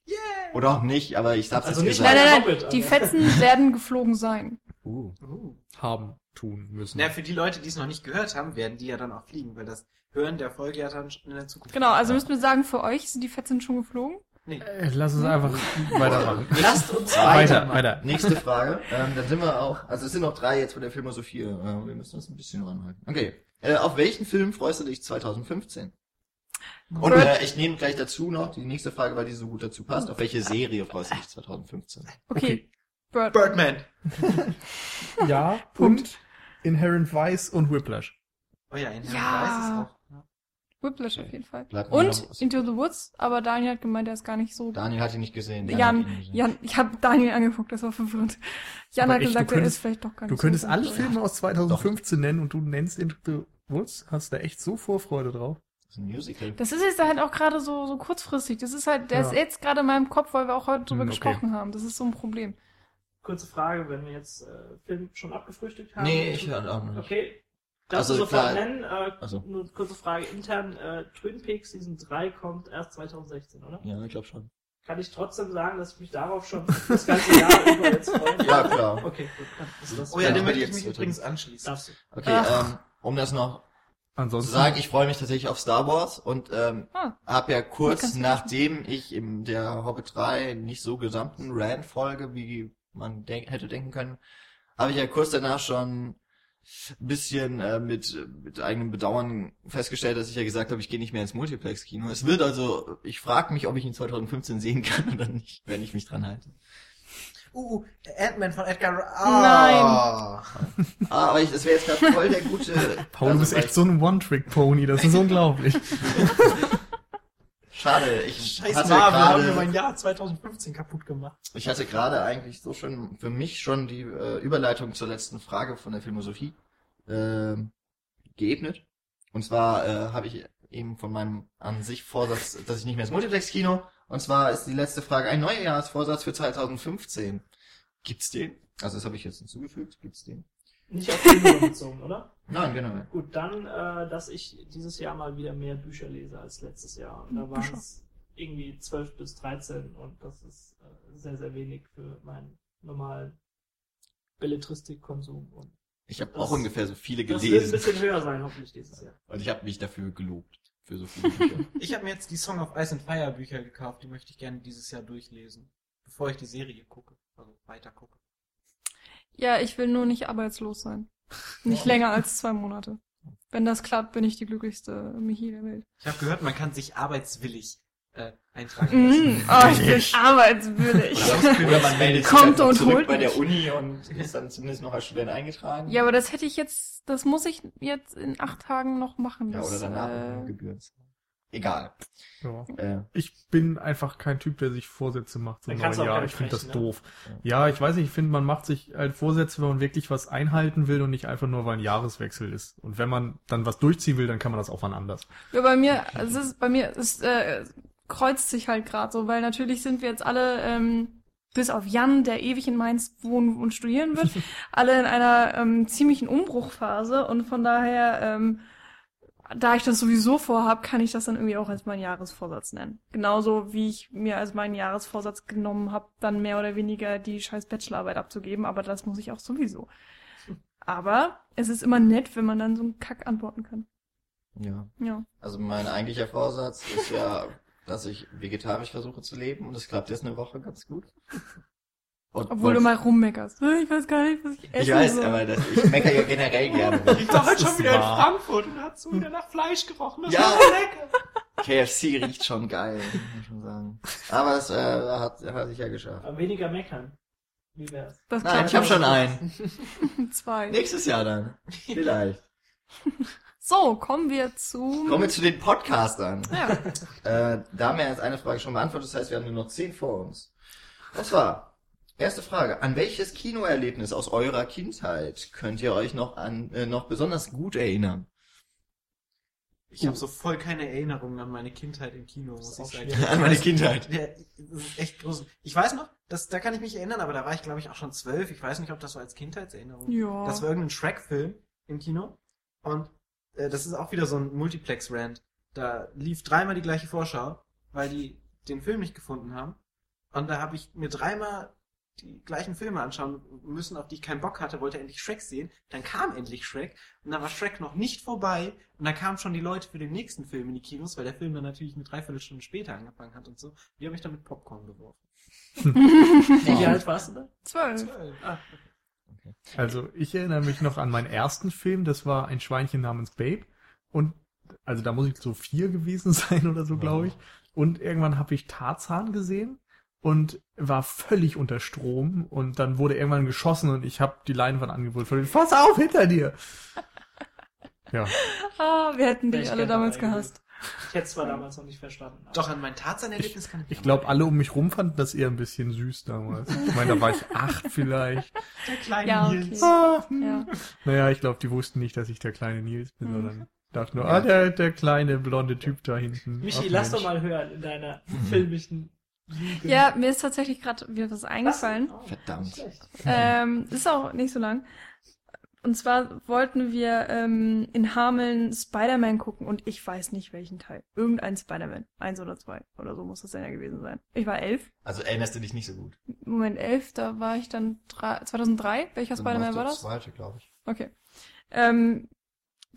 Yeah! Oder auch nicht, aber ich hab's Also jetzt nicht Nein, nein, Hobbit, nein. Die Fetzen werden geflogen sein. Uh. Uh. haben tun müssen. Na, für die Leute, die es noch nicht gehört haben, werden die ja dann auch fliegen, weil das Hören der Folge ja dann in der Zukunft. Genau, also Ja. müssen wir sagen, für euch sind die Fetzen schon geflogen. Nee. Äh, lass uns einfach weitermachen. Lasst uns Weiter, weiter. weiter. Nächste Frage. Ähm, dann sind wir auch, also es sind noch drei jetzt von der Filmosophie. Äh, wir müssen uns ein bisschen ranhalten. Okay. Äh, auf welchen Film freust du dich 2015? Und äh, ich nehme gleich dazu noch die nächste Frage, weil die so gut dazu passt. Auf welche Serie freust du dich 2015? Okay. Okay. Bird. Birdman. Ja, Punkt. und Inherent Vice und Whiplash. Oh ja, in Ja. Weiß ist auch. Ja. Whiplash auf jeden Fall. Bleibt Und. Into the Woods, aber Daniel hat gemeint, der ist gar nicht so. Daniel hat ihn nicht gesehen. Jan, ihn nicht gesehen. Jan, ich habe Daniel angeguckt, das war verwirrend. Jan Aber hat echt, du gesagt, er könntest- ist vielleicht doch gar Du nicht könntest so. alle gut. Filme aus 2015 nennen und du nennst Into the Woods. Hast da echt so Vorfreude drauf. Das ist ein Musical. Das ist jetzt halt auch gerade so, so kurzfristig. Das ist halt, der Ja. ist jetzt gerade in meinem Kopf, weil wir auch heute drüber Hm, okay. gesprochen haben. Das ist so ein Problem. Kurze Frage, wenn wir jetzt äh, Film schon abgefrühstückt haben. Nee, ich höre auch noch nicht. Okay. Darfst Also du sofort klar- nennen? Äh, Also. Nur eine kurze Frage intern. Äh, Twin Peaks Season 3 kommt erst 2016, oder? Ja, ich glaube schon. Kann ich trotzdem sagen, dass ich mich darauf schon das ganze Jahr über jetzt freue? Ja, klar. Okay, gut. Das Oh ja, dem möchte ich mich jetzt übrigens anschließen. darfst du. Okay, Ach. ähm, um das noch zu Ansonsten. sagen, ich freue mich tatsächlich auf Star Wars und ähm, Ah. habe ja kurz nachdem ich in der Hobbit 3 nicht so gesamten Rand-Folge, wie man denk hätte denken können, habe ich ja kurz danach schon ein bisschen äh, mit, mit eigenem Bedauern festgestellt, dass ich ja gesagt habe, ich gehe nicht mehr ins Multiplex-Kino. Es wird also, ich frage mich, ob ich ihn 2015 sehen kann oder nicht, wenn ich mich dran halte. Uh, Ant-Man von Edgar Ah. Ah, aber ich, das wäre jetzt gerade voll der gute... Paul, du bist echt so ein One-Trick-Pony, das ist unglaublich. Schade, ich Scheiß hatte Marvel, haben mir gerade... mein Jahr 2015 kaputt gemacht. Ich hatte gerade eigentlich so schon für mich schon die äh, Überleitung zur letzten Frage von der Philosophie äh, geebnet. Und zwar äh, habe ich eben von meinem an sich Vorsatz, dass ich nicht mehr ins Multiplex-Kino. Und zwar ist die letzte Frage ein Neujahrsvorsatz für 2015. Gibt's den? Also das habe ich jetzt hinzugefügt. Gibt's den? Nicht auf Filme bezogen, oder? Nein, genau. Gut, dann, äh, dass ich dieses Jahr mal wieder mehr Bücher lese als letztes Jahr. Und da waren Bücher. es irgendwie 12 bis 13 und das ist äh, sehr, sehr wenig für meinen normalen Belletristikkonsum. Und Ich habe auch ungefähr so viele das wird ein gelesen. bisschen höher sein, hoffentlich dieses Jahr. Und ich habe mich dafür gelobt. Für so viele Bücher. Ich habe mir jetzt die Song of Ice and Fire Bücher gekauft, die möchte ich gerne dieses Jahr durchlesen. Bevor ich die Serie gucke. Also weiter gucke. Ja, ich will nur nicht arbeitslos sein. Nicht länger als zwei Monate. Wenn das klappt, bin ich die glücklichste Michi der Welt. Ich habe gehört, man kann sich arbeitswillig äh, eintragen lassen. Mm, oh, ich bin arbeitswillig. Oder man meldet sich Kommt und zurück holt bei der mich. Uni und ist dann zumindest noch als Student eingetragen. Ja, aber das hätte ich jetzt, das muss ich jetzt in acht Tagen noch machen. Ja, Das, oder danach äh, Gebühren. Egal. Ja. Äh, Ich bin einfach kein Typ, der sich Vorsätze macht neuen Jahr. keine Ich finde das ne? doof. Ja, ich weiß nicht, ich finde, man macht sich halt Vorsätze, wenn man wirklich was einhalten will und nicht einfach nur, weil ein Jahreswechsel ist. Und wenn man dann was durchziehen will, dann kann man das auch wann anders. Ja, bei mir, es ist, bei mir ist, äh, kreuzt sich halt gerade so, weil natürlich sind wir jetzt alle, ähm, bis auf Jan, der ewig in Mainz wohnen und studieren wird, alle in einer ähm, ziemlichen Umbruchphase und von daher, ähm, da ich das sowieso vorhab, kann ich das dann irgendwie auch als meinen Jahresvorsatz nennen. Genauso wie ich mir als meinen Jahresvorsatz genommen habe, dann mehr oder weniger die scheiß Bachelorarbeit abzugeben, aber das muss ich auch sowieso. Aber es ist immer nett, wenn man dann so einen Kack antworten kann. ja. Ja. Also mein eigentlicher Vorsatz ist ja, dass ich vegetarisch versuche zu leben und das klappt jetzt eine Woche ganz gut. Und Obwohl du mal rummeckerst. Ich weiß gar nicht, was ich esse. Ich weiß, so. aber das, ich meckere ja generell gerne. Ich war heute ist schon wieder in wahr. Frankfurt und hat so wieder nach Fleisch gerochen. Das Ja. war so lecker. KFC riecht schon geil, muss man schon sagen. Aber es äh, hat, hat sich ja geschafft. Aber weniger meckern. Wie wär's? Das Nein, ich habe schon einen. Zwei. Nächstes Jahr dann. Vielleicht. So, kommen wir zu... Kommen wir zu den Podcastern. Ja. Äh, da haben wir jetzt eine Frage schon beantwortet, das heißt, wir haben nur noch zehn vor uns. Und zwar, erste Frage. An welches Kinoerlebnis aus eurer Kindheit könnt ihr euch noch an, äh, noch besonders gut erinnern? Ich habe so voll keine Erinnerungen an meine Kindheit im Kino, muss ich sagen. An meine Kindheit. Ja, das ist echt groß. Ich weiß noch, das, da kann ich mich erinnern, aber da war ich glaube ich auch schon zwölf. Ich weiß nicht, ob das so als Kindheitserinnerung. Ja. Das war irgendein Shrek-Film im Kino. Und äh, das ist auch wieder so ein Multiplex-Rant. Da lief dreimal die gleiche Vorschau, weil die den Film nicht gefunden haben. Und da habe ich mir dreimal die gleichen Filme anschauen müssen, auf die ich keinen Bock hatte, wollte endlich Shrek sehen. Dann kam endlich Shrek und dann war Shrek noch nicht vorbei und dann kamen schon die Leute für den nächsten Film in die Kinos, weil der Film dann natürlich eine Dreiviertelstunde später angefangen hat und so. Die habe ich dann mit Popcorn geworfen. Wie alt warst du da? Zwölf. Ah, Also ich erinnere mich noch an meinen ersten Film, das war ein Schweinchen namens Babe. Und also da muss ich so vier gewesen sein oder so, glaube ich. Und irgendwann habe ich Tarzan gesehen und war völlig unter Strom. Und dann wurde irgendwann geschossen und ich habe die Leinwand angeboten. Pass auf, hinter dir! Ja, Ah, wir hätten dich Ich alle damals gehasst. ich hätte es zwar damals noch nicht verstanden. aber- Doch, an mein Tarzan-Erlebnis kann ich mich ich glaube, alle um mich rum fanden das eher ein bisschen süß damals. Ich meine, da war ich acht vielleicht. Der kleine Ja, okay. Nils. Ah, hm. Ja. Naja, ich glaube, die wussten nicht, dass ich der kleine Nils bin, Mhm. sondern dachten nur, Ja. ah, der, der kleine blonde Typ da hinten. Michi, Ach, lass doch mal hören in deiner filmischen Lüge. ja, mir ist tatsächlich gerade wieder was eingefallen. Oh, Verdammt. Ähm, ist auch nicht so lang. Und zwar wollten wir ähm, in Hameln Spider-Man gucken und ich weiß nicht welchen Teil. Irgendein Spider-Man. Eins oder zwei oder so muss das dann ja gewesen sein. Ich war elf. Also erinnerst du dich nicht so gut. Moment, elf, da war ich dann drei, 2003. Welcher Spider-Man war das? zweite, glaube ich. Okay. Ähm,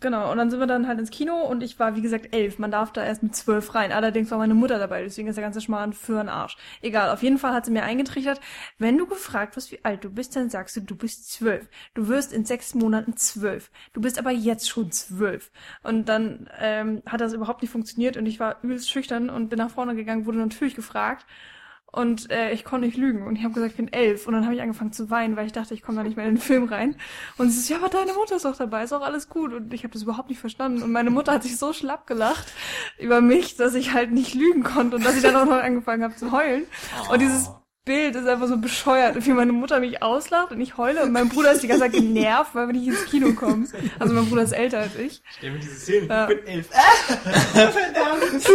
genau, und dann sind wir dann halt ins Kino und ich war, wie gesagt, elf. Man darf da erst mit zwölf rein. Allerdings war meine Mutter dabei, deswegen ist der ganze Schmarrn für einen Arsch. Egal, auf jeden Fall hat sie mir eingetrichtert, wenn du gefragt wirst, wie alt du bist, dann sagst du, du bist zwölf. Du wirst in sechs Monaten zwölf. Du bist aber jetzt schon zwölf. Und dann ähm, hat das überhaupt nicht funktioniert und ich war übelst schüchtern und bin nach vorne gegangen, wurde natürlich gefragt. Und äh, ich konnte nicht lügen. Und ich habe gesagt, ich bin elf. Und dann habe ich angefangen zu weinen, weil ich dachte, ich komme da nicht mehr in den Film rein. Und sie so, ja, aber deine Mutter ist auch dabei, ist auch alles gut. Und ich habe das überhaupt nicht verstanden. Und meine Mutter hat sich so schlapp gelacht über mich, dass ich halt nicht lügen konnte und dass ich dann auch noch angefangen habe zu heulen. Und dieses Bild ist einfach so bescheuert, wie meine Mutter mich auslacht und ich heule und mein Bruder ist die ganze Zeit genervt, weil wir nicht ins Kino kommen. Also mein Bruder ist älter als ich. Stell mir diese Szene, Ja. ich bin elf. Äh, verdammt.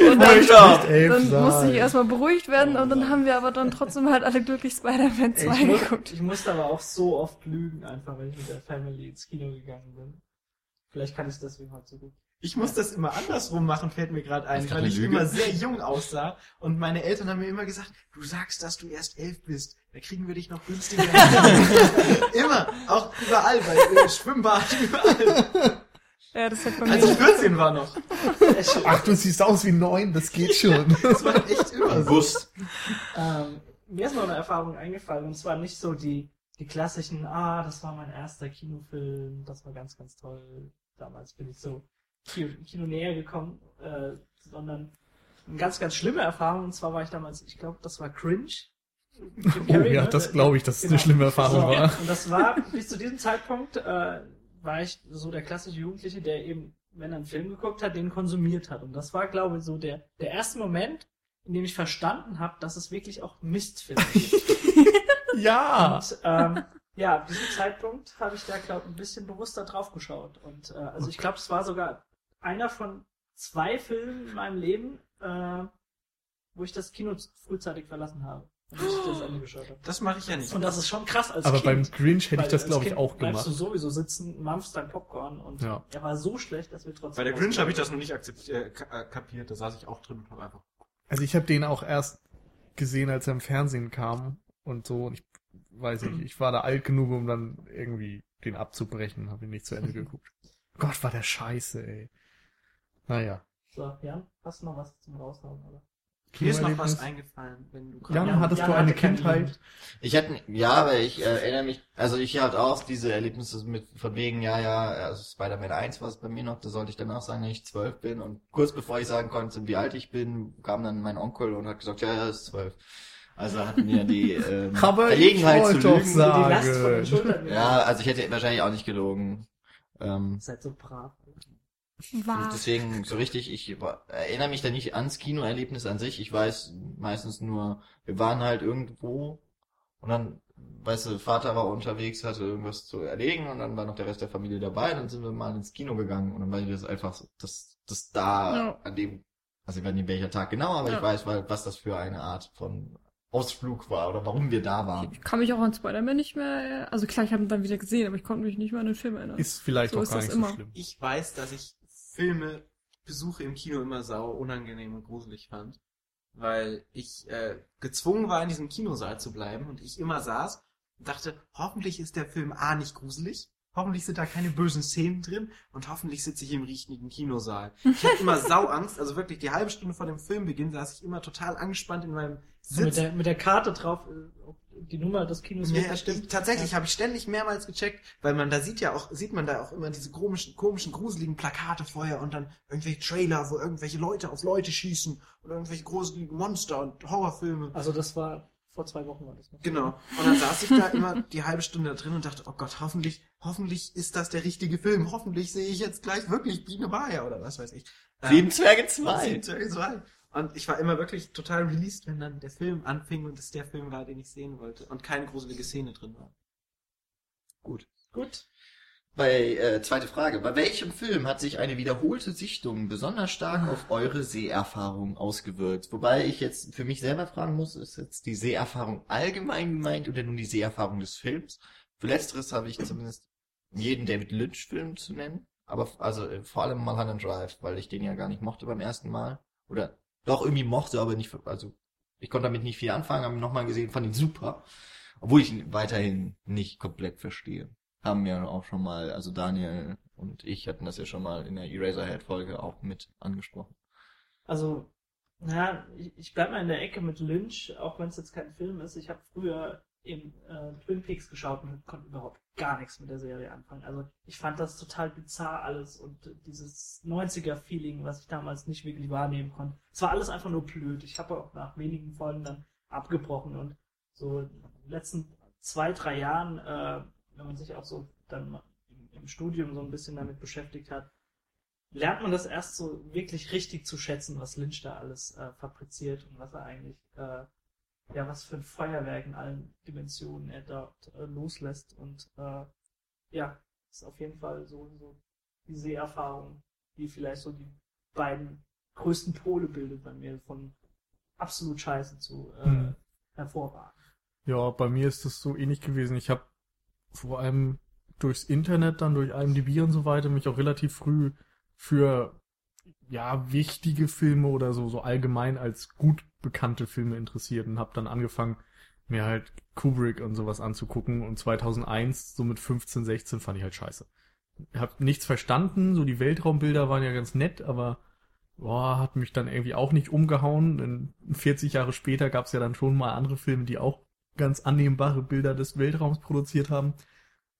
Und dann, dann musste ich erstmal beruhigt werden und dann haben wir aber dann trotzdem halt alle glücklich Spider-Man 2 Ich, geguckt. ich musste aber auch so oft lügen, einfach, wenn ich mit der Family ins Kino gegangen bin. Vielleicht kann ich deswegen halt so gut. Ich muss das immer andersrum machen, fällt mir gerade ein, weil ich Lüge? immer sehr jung aussah und meine Eltern haben mir immer gesagt, du sagst, dass du erst elf bist, da kriegen wir dich noch günstiger. immer, auch überall, bei im Schwimmbad, überall. Ja, das hat bei Als ich mir. 14 war noch. Ach, du siehst aus wie neun, das geht schon. Das war echt immer Im so. Ähm, mir ist noch eine Erfahrung eingefallen und zwar nicht so die, die klassischen, ah, das war mein erster Kinofilm, das war ganz, ganz toll. Damals bin ich so Kino, näher gekommen, äh, sondern eine ganz, ganz schlimme Erfahrung und zwar war ich damals, ich glaube, das war Cringe. Oh ja, ne? das glaube ich, dass es genau. eine schlimme Erfahrung So, war. Und das war, bis zu diesem Zeitpunkt, äh, war ich so der klassische Jugendliche, der eben, wenn er einen Film geguckt hat, den konsumiert hat. Und das war, glaube ich, so der, der erste Moment, in dem ich verstanden habe, dass es wirklich auch Mistfilme gibt. Ja. Und ähm, ja, ab diesem Zeitpunkt habe ich da, glaube ich, ein bisschen bewusster drauf geschaut. Und äh, also ich glaube, es war sogar einer von zwei Filmen in meinem Leben, äh, wo ich das Kino frühzeitig verlassen habe. Und ich das Ende geschaut habe. Das mache ich ja nicht. Und das ist schon krass als Aber Kind. beim Grinch hätte ich das, glaube ich, auch bleibst gemacht. du sowieso sitzen, mampfst dein Popcorn und Ja. er war so schlecht, dass wir trotzdem. Bei der Grinch habe ich das noch nicht akzeptiert, äh, äh, kapiert, da saß ich auch drin und habe einfach. Also ich habe den auch erst gesehen, als er im Fernsehen kam und so. Und ich weiß nicht, ich war da alt genug, um dann irgendwie den abzubrechen. Habe ihn nicht zu Ende geguckt. Gott, war der scheiße, ey. Naja. So, Jan, hast du noch was zum Raushauen, oder? Mir ist noch was eingefallen, wenn du Jan, Jan- hattest Jan du eine Kindheit? Ich hatte, ja, aber ich äh, erinnere mich, also ich hatte auch diese Erlebnisse mit, von wegen, ja, ja, also Spider-Man 1 war es bei mir noch, da sollte ich danach sagen, wenn ich zwölf bin und kurz bevor ich sagen konnte, wie alt ich bin, kam dann mein Onkel und hat gesagt, ja, ja, ist zwölf. Also hatten wir die ähm, Verlegenheit zu lügen. sagen. Die Last von den Schultern. Ja, also ich hätte wahrscheinlich auch nicht gelogen. Ähm, seid so brav. War. Deswegen so richtig, ich erinnere mich da nicht ans Kinoerlebnis an sich. Ich weiß meistens nur, wir waren halt irgendwo und dann, weißt du, Vater war unterwegs, hatte irgendwas zu erledigen und dann war noch der Rest der Familie dabei. Dann sind wir mal ins Kino gegangen und dann war das einfach so, das, das da Ja. an dem, also ich weiß nicht welcher Tag genau, aber Ja. ich weiß, was das für eine Art von Ausflug war oder warum wir da waren. Ich kann mich auch an Spider-Man nicht mehr, also klar, ich habe ihn dann wieder gesehen, aber ich konnte mich nicht mehr an den Film erinnern. Ist vielleicht So auch ist gar das nicht immer. so schlimm. Ich weiß, dass ich Filme, Besuche im Kino immer sau unangenehm und gruselig fand. Weil ich äh, gezwungen war, in diesem Kinosaal zu bleiben und ich immer saß und dachte, hoffentlich ist der Film A nicht gruselig, hoffentlich sind da keine bösen Szenen drin und hoffentlich sitze ich im richtigen Kinosaal. Ich hatte immer Sauangst, also wirklich die halbe Stunde vor dem Filmbeginn saß ich immer total angespannt in meinem So mit, der, mit der Karte drauf, äh, ob die Nummer des Kinos Ja, stimmt. Tatsächlich habe ich ständig mehrmals gecheckt, weil man da sieht ja auch, sieht man da auch immer diese komischen, komischen, gruseligen Plakate vorher und dann irgendwelche Trailer, wo irgendwelche Leute auf Leute schießen oder irgendwelche gruseligen Monster und Horrorfilme. Also das war vor zwei Wochen war das noch. Genau. Und dann saß ich da immer die halbe Stunde da drin und dachte, oh Gott, hoffentlich, hoffentlich ist das der richtige Film. Hoffentlich sehe ich jetzt gleich wirklich Biene Maya oder was weiß ich. Sieben Zwerge Sieben 2. Zwerge zwei. Und ich war immer wirklich total released, wenn dann der Film anfing und es der Film war, den ich sehen wollte und keine gruselige Szene drin war. Gut. Gut. Bei, äh, zweite Frage. Bei welchem Film hat sich eine wiederholte Sichtung besonders stark auf eure Seherfahrung ausgewirkt? Wobei ich jetzt für mich selber fragen muss, ist jetzt die Seherfahrung allgemein gemeint oder nur die Seherfahrung des Films? Für letzteres habe ich zumindest jeden David Lynch-Film zu nennen. Aber also äh, vor allem Mulholland Drive, weil ich den ja gar nicht mochte beim ersten Mal. Oder doch irgendwie mochte, aber nicht, also ich konnte damit nicht viel anfangen, habe ihn nochmal gesehen, fand ihn super. Obwohl ich ihn weiterhin nicht komplett verstehe. Haben ja auch schon mal, also Daniel und ich hatten das ja schon mal in der Eraserhead-Folge auch mit angesprochen. Also, naja, ich, ich bleib mal in der Ecke mit Lynch, auch wenn es jetzt kein Film ist. Ich habe früher eben äh, Twin Peaks geschaut und konnte überhaupt gar nichts mit der Serie anfangen. Also ich fand das total bizarr alles und äh, dieses 90er-Feeling, was ich damals nicht wirklich wahrnehmen konnte. Es war alles einfach nur blöd. Ich habe auch nach wenigen Folgen dann abgebrochen und so in den letzten zwei, drei Jahren, äh, wenn man sich auch so dann im, im Studium so ein bisschen damit beschäftigt hat, lernt man das erst so wirklich richtig zu schätzen, was Lynch da alles äh, fabriziert und was er eigentlich, äh, ja, was für ein Feuerwerk in allen Dimensionen er dort äh, loslässt. Und äh, ja, ist auf jeden Fall so, so die Seherfahrung, die vielleicht so die beiden größten Pole bildet bei mir, von absolut scheiße zu äh, Hm. hervorragend. Ja, bei mir ist das so ähnlich gewesen. Ich habe vor allem durchs Internet, dann durch IMDb und so weiter, mich auch relativ früh für ja wichtige Filme oder so so allgemein als gut bekannte Filme interessiert und habe dann angefangen, mir halt Kubrick und sowas anzugucken und 2001 so mit 15, 16 fand ich halt scheiße. Hab nichts verstanden, so die Weltraumbilder waren ja ganz nett, aber boah, hat mich dann irgendwie auch nicht umgehauen. Denn 40 Jahre später gab es ja dann schon mal andere Filme, die auch ganz annehmbare Bilder des Weltraums produziert haben.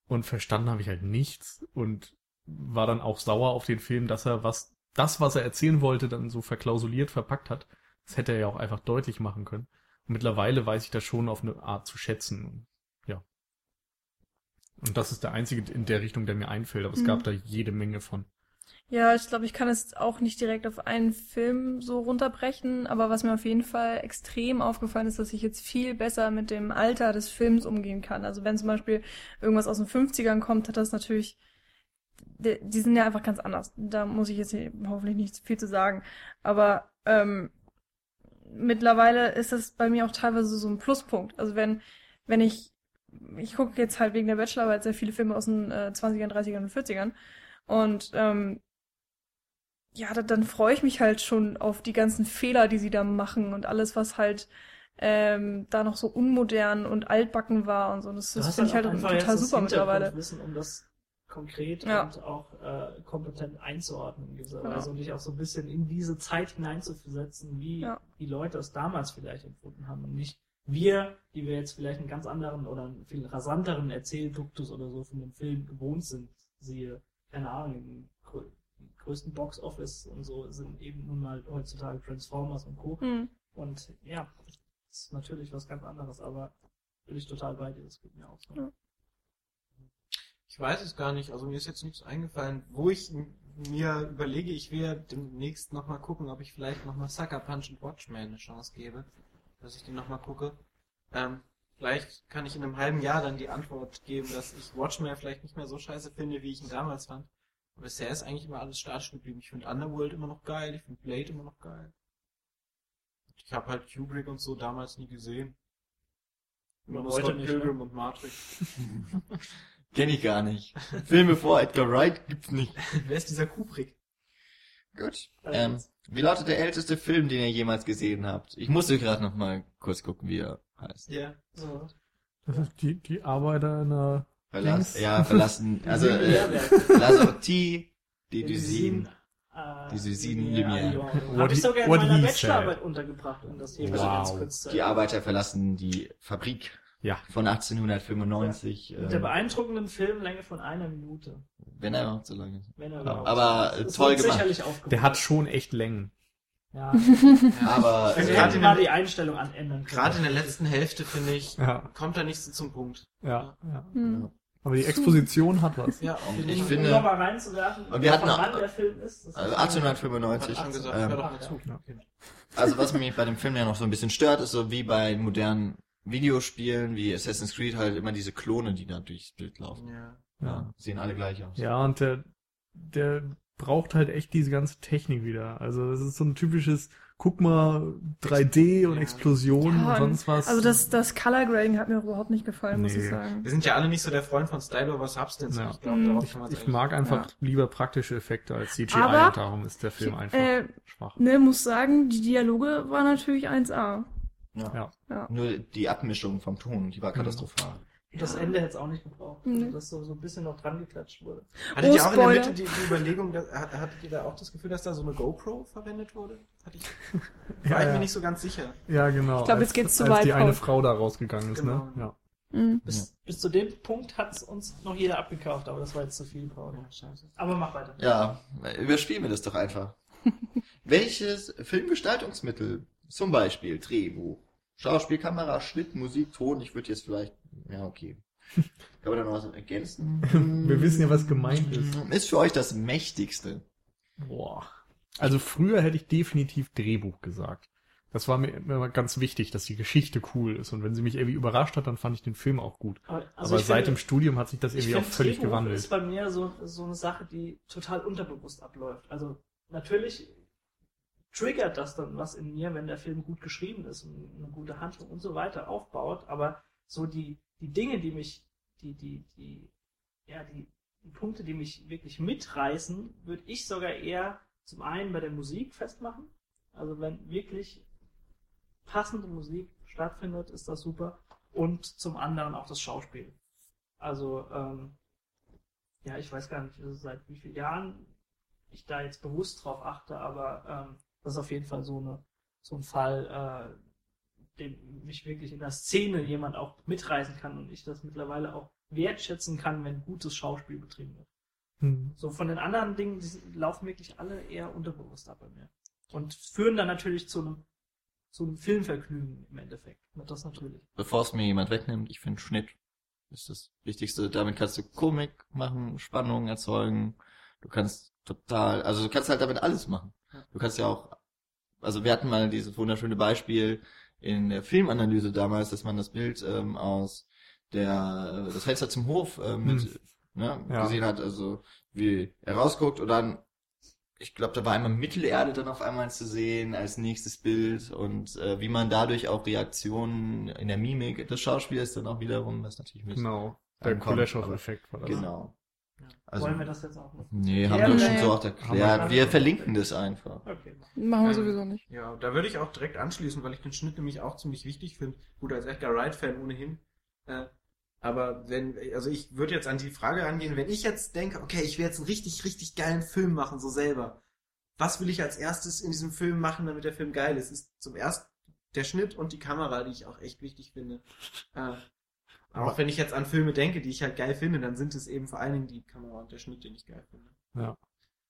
Und verstanden habe ich halt nichts und war dann auch sauer auf den Film, dass er was, das, was er erzählen wollte, dann so verklausuliert verpackt hat. Das hätte er ja auch einfach deutlich machen können. Und mittlerweile weiß ich das schon auf eine Art zu schätzen. Ja. Und das ist der einzige in der Richtung, der mir einfällt, aber es Mhm. gab da jede Menge von. Ja, ich glaube, ich kann es auch nicht direkt auf einen Film so runterbrechen, aber was mir auf jeden Fall extrem aufgefallen ist, dass ich jetzt viel besser mit dem Alter des Films umgehen kann. Also wenn zum Beispiel irgendwas aus den 50ern kommt, hat das natürlich, die, die sind ja einfach ganz anders. Da muss ich jetzt hoffentlich nicht viel zu sagen. Aber ähm, mittlerweile ist das bei mir auch teilweise so ein Pluspunkt. Also wenn, wenn ich, ich gucke jetzt halt wegen der Bachelorarbeit sehr viele Filme aus den äh, 20ern, 30ern und 40ern und ähm, ja, da, dann freue ich mich halt schon auf die ganzen Fehler, die sie da machen und alles, was halt ähm, da noch so unmodern und altbacken war und so. Das, das finde ich halt auch einfach total super mittlerweile. Hintergrundwissen, um das konkret Ja. und auch äh, kompetent einzuordnen. Weise und dich auch so ein bisschen in diese Zeit hineinzuversetzen, wie Ja. die Leute es damals vielleicht empfunden haben und nicht wir, die wir jetzt vielleicht einen ganz anderen oder einen viel rasanteren Erzählduktus oder so von dem Film gewohnt sind, siehe, keine Ahnung, im größten Box-Office und so sind eben nun mal heutzutage Transformers und Co. Hm. Und ja, das ist natürlich was ganz anderes, aber bin ich total bei dir, das geht mir auch so. Ja. Ich weiß es gar nicht, also mir ist jetzt nichts eingefallen, wo ich mir überlege, ich will ja demnächst nochmal gucken, ob ich vielleicht nochmal Sucker Punch und Watchmen eine Chance gebe, dass ich den nochmal gucke. Ähm, vielleicht kann ich in einem halben Jahr dann die Antwort geben, dass ich Watchmen vielleicht nicht mehr so scheiße finde, wie ich ihn damals fand. Aber bisher ist eigentlich immer alles statisch geblieben. Ich finde Underworld immer noch geil, ich finde Blade immer noch geil. Ich habe halt Kubrick und so damals nie gesehen. Immer nur Heute Scott nicht, Pilgrim und Matrix. Kenn ich gar nicht. Filme vor Edgar Wright gibt's nicht. Wer ist dieser Kubrick? Gut. Also Ähm, wie lautet der älteste Film, den ihr jemals gesehen habt? Ich musste gerade noch mal kurz gucken, wie er heißt. Ja. So. Das ist die, die Arbeiter in der Verlass, ja, verlassen. Also äh, Lehrwerke. La Sortie des Usines. äh, Die Lumière. Habe ich sogar in meiner he Bachelorarbeit untergebracht, um das hier Wow. ganz kurz zu Die Arbeiter verlassen die Fabrik Ja. von 1895. Mit der Äh, beeindruckenden Filmlänge von einer Minute. wenn er überhaupt so lange ist. Wenn er Ja. überhaupt Aber, so äh, ist. Toll gemacht. sicherlich aufgebaut. Der hat schon echt Längen. Ja. Aber Also äh, hätten mal die Einstellung anändern können. Gerade in der letzten Hälfte, finde ich, Ja, kommt er nicht so zum Punkt. ja, ja. Hm. Aber die Exposition hat was. Ja, Und ich um, finde- um noch mal reinzuwerfen, Und wir hatten wann der Film ist. das also ist- 1895. Hat schon gesagt, ähm, doch. Ja. Also was mich bei dem Film ja noch so ein bisschen stört, ist so wie bei modernen Videospielen wie Assassin's Creed halt immer diese Klone, die da durchs Bild laufen. Ja. Ja, sehen alle gleich aus. Ja, und der, der braucht halt echt diese ganze Technik wieder. Also es ist so ein typisches guck mal, 3D und Ja. Explosionen Ja, und sonst was. Also das, das Color Grading hat mir überhaupt nicht gefallen, muss Nee. ich sagen. Wir sind ja alle nicht so der Freund von Style over Substance. Ja. Ich glaube, Mhm. darauf ich, ich mag einfach lieber praktische Effekte als CGI Aber- und darum ist der Film einfach Äh, schwach. ne, muss sagen, die Dialoge waren natürlich 1A. Ja. Ja. Nur die Abmischung vom Ton, die war katastrophal. Das Ende hätte es auch nicht gebraucht. Also, dass so, so ein bisschen noch dran geklatscht wurde. Hattet Oh, ihr auch in der Spoiler. Mitte die, die Überlegung, dass, hat- hattet ihr da auch das Gefühl, dass da so eine GoPro verwendet wurde? Hatte ich, war Ja, ich ja. mir nicht so ganz sicher. Ja, genau. Ich glaub, als, jetzt geht's zu als weit, die eine. Frau da rausgegangen ist, Genau. ne? Ja. Mhm. Bis, bis zu dem Punkt hat es uns noch jeder abgekauft, aber das war jetzt zu viel, Paul. Ja, scheiße. Aber mach weiter. Ja, überspielen wir das doch einfach. Welches Filmgestaltungsmittel, zum Beispiel Drehbuch, Schauspiel, Kamera, Schnitt, Musik, Ton, ich würde jetzt vielleicht, ja okay. Kann man da noch was ergänzen? Wir wissen ja, was gemeint ist. Ist für euch das mächtigste. Boah. Also früher hätte ich definitiv Drehbuch gesagt. Das war mir immer ganz wichtig, dass die Geschichte cool ist. Und wenn sie mich irgendwie überrascht hat, dann fand ich den Film auch gut. Aber, Aber seit finde- dem Studium hat sich das irgendwie auch völlig Drehbuch gewandelt. ist bei mir so, so eine Sache, die total unterbewusst abläuft. Also natürlich triggert das dann was in mir, wenn der Film gut geschrieben ist und eine gute Handlung und so weiter aufbaut, aber so die, die Dinge, die mich, die, die, die, ja, die, die Punkte, die mich wirklich mitreißen, würde ich sogar eher zum einen bei der Musik festmachen. Also wenn wirklich passende Musik stattfindet, ist das super. Und zum anderen auch das Schauspiel. Also, ähm, ja, ich weiß gar nicht, also seit wie vielen Jahren ich da jetzt bewusst drauf achte, aber ähm, das ist auf jeden Fall so eine so ein Fall, äh, den mich wirklich in der Szene jemand auch mitreißen kann und ich das mittlerweile auch wertschätzen kann, wenn gutes Schauspiel betrieben wird. Hm. So von den anderen Dingen, die laufen wirklich alle eher unterbewusst ab bei mir. Und führen dann natürlich zu einem, zu einem Filmvergnügen im Endeffekt. Und das natürlich. Bevor es mir jemand wegnimmt, ich finde Schnitt ist das Wichtigste. Damit kannst du Komik machen, Spannung erzeugen. Du kannst total, also du kannst halt damit alles machen. Du kannst ja auch, also wir hatten mal dieses wunderschöne Beispiel in der Filmanalyse damals, dass man das Bild ähm, aus der, das Fenster zum Hof äh, mit, Hm. ne, Ja. gesehen hat, also wie er rausguckt und dann ich glaube, da war einmal Mittelerde dann auf einmal zu sehen als nächstes Bild und äh, wie man dadurch auch Reaktionen in der Mimik des Schauspielers dann auch wiederum, das natürlich mit. Genau. Der Kuleshov-Effekt war das. Genau. Ja. Also- Wollen wir das jetzt auch noch? Nee, Ja, haben wir nee. schon so auch erklärt. wir- Wir verlinken das einfach. Okay. Machen wir Ähm, sowieso nicht. Ja, da würde ich auch direkt anschließen, weil ich den Schnitt nämlich auch ziemlich wichtig finde. Gut, als Edgar Wright-Fan ohnehin. Äh, aber wenn, also ich würde jetzt an die Frage rangehen, wenn ich jetzt denke, okay, ich will jetzt einen richtig, richtig geilen Film machen, so selber. Was will ich als erstes in diesem Film machen, damit der Film geil ist? Ist zum ersten der Schnitt und die Kamera, die ich auch echt wichtig finde. Äh, auch wenn ich jetzt an Filme denke, die ich halt geil finde, dann sind es eben vor allen Dingen die Kamera und der Schnitt, den ich geil finde. Ja.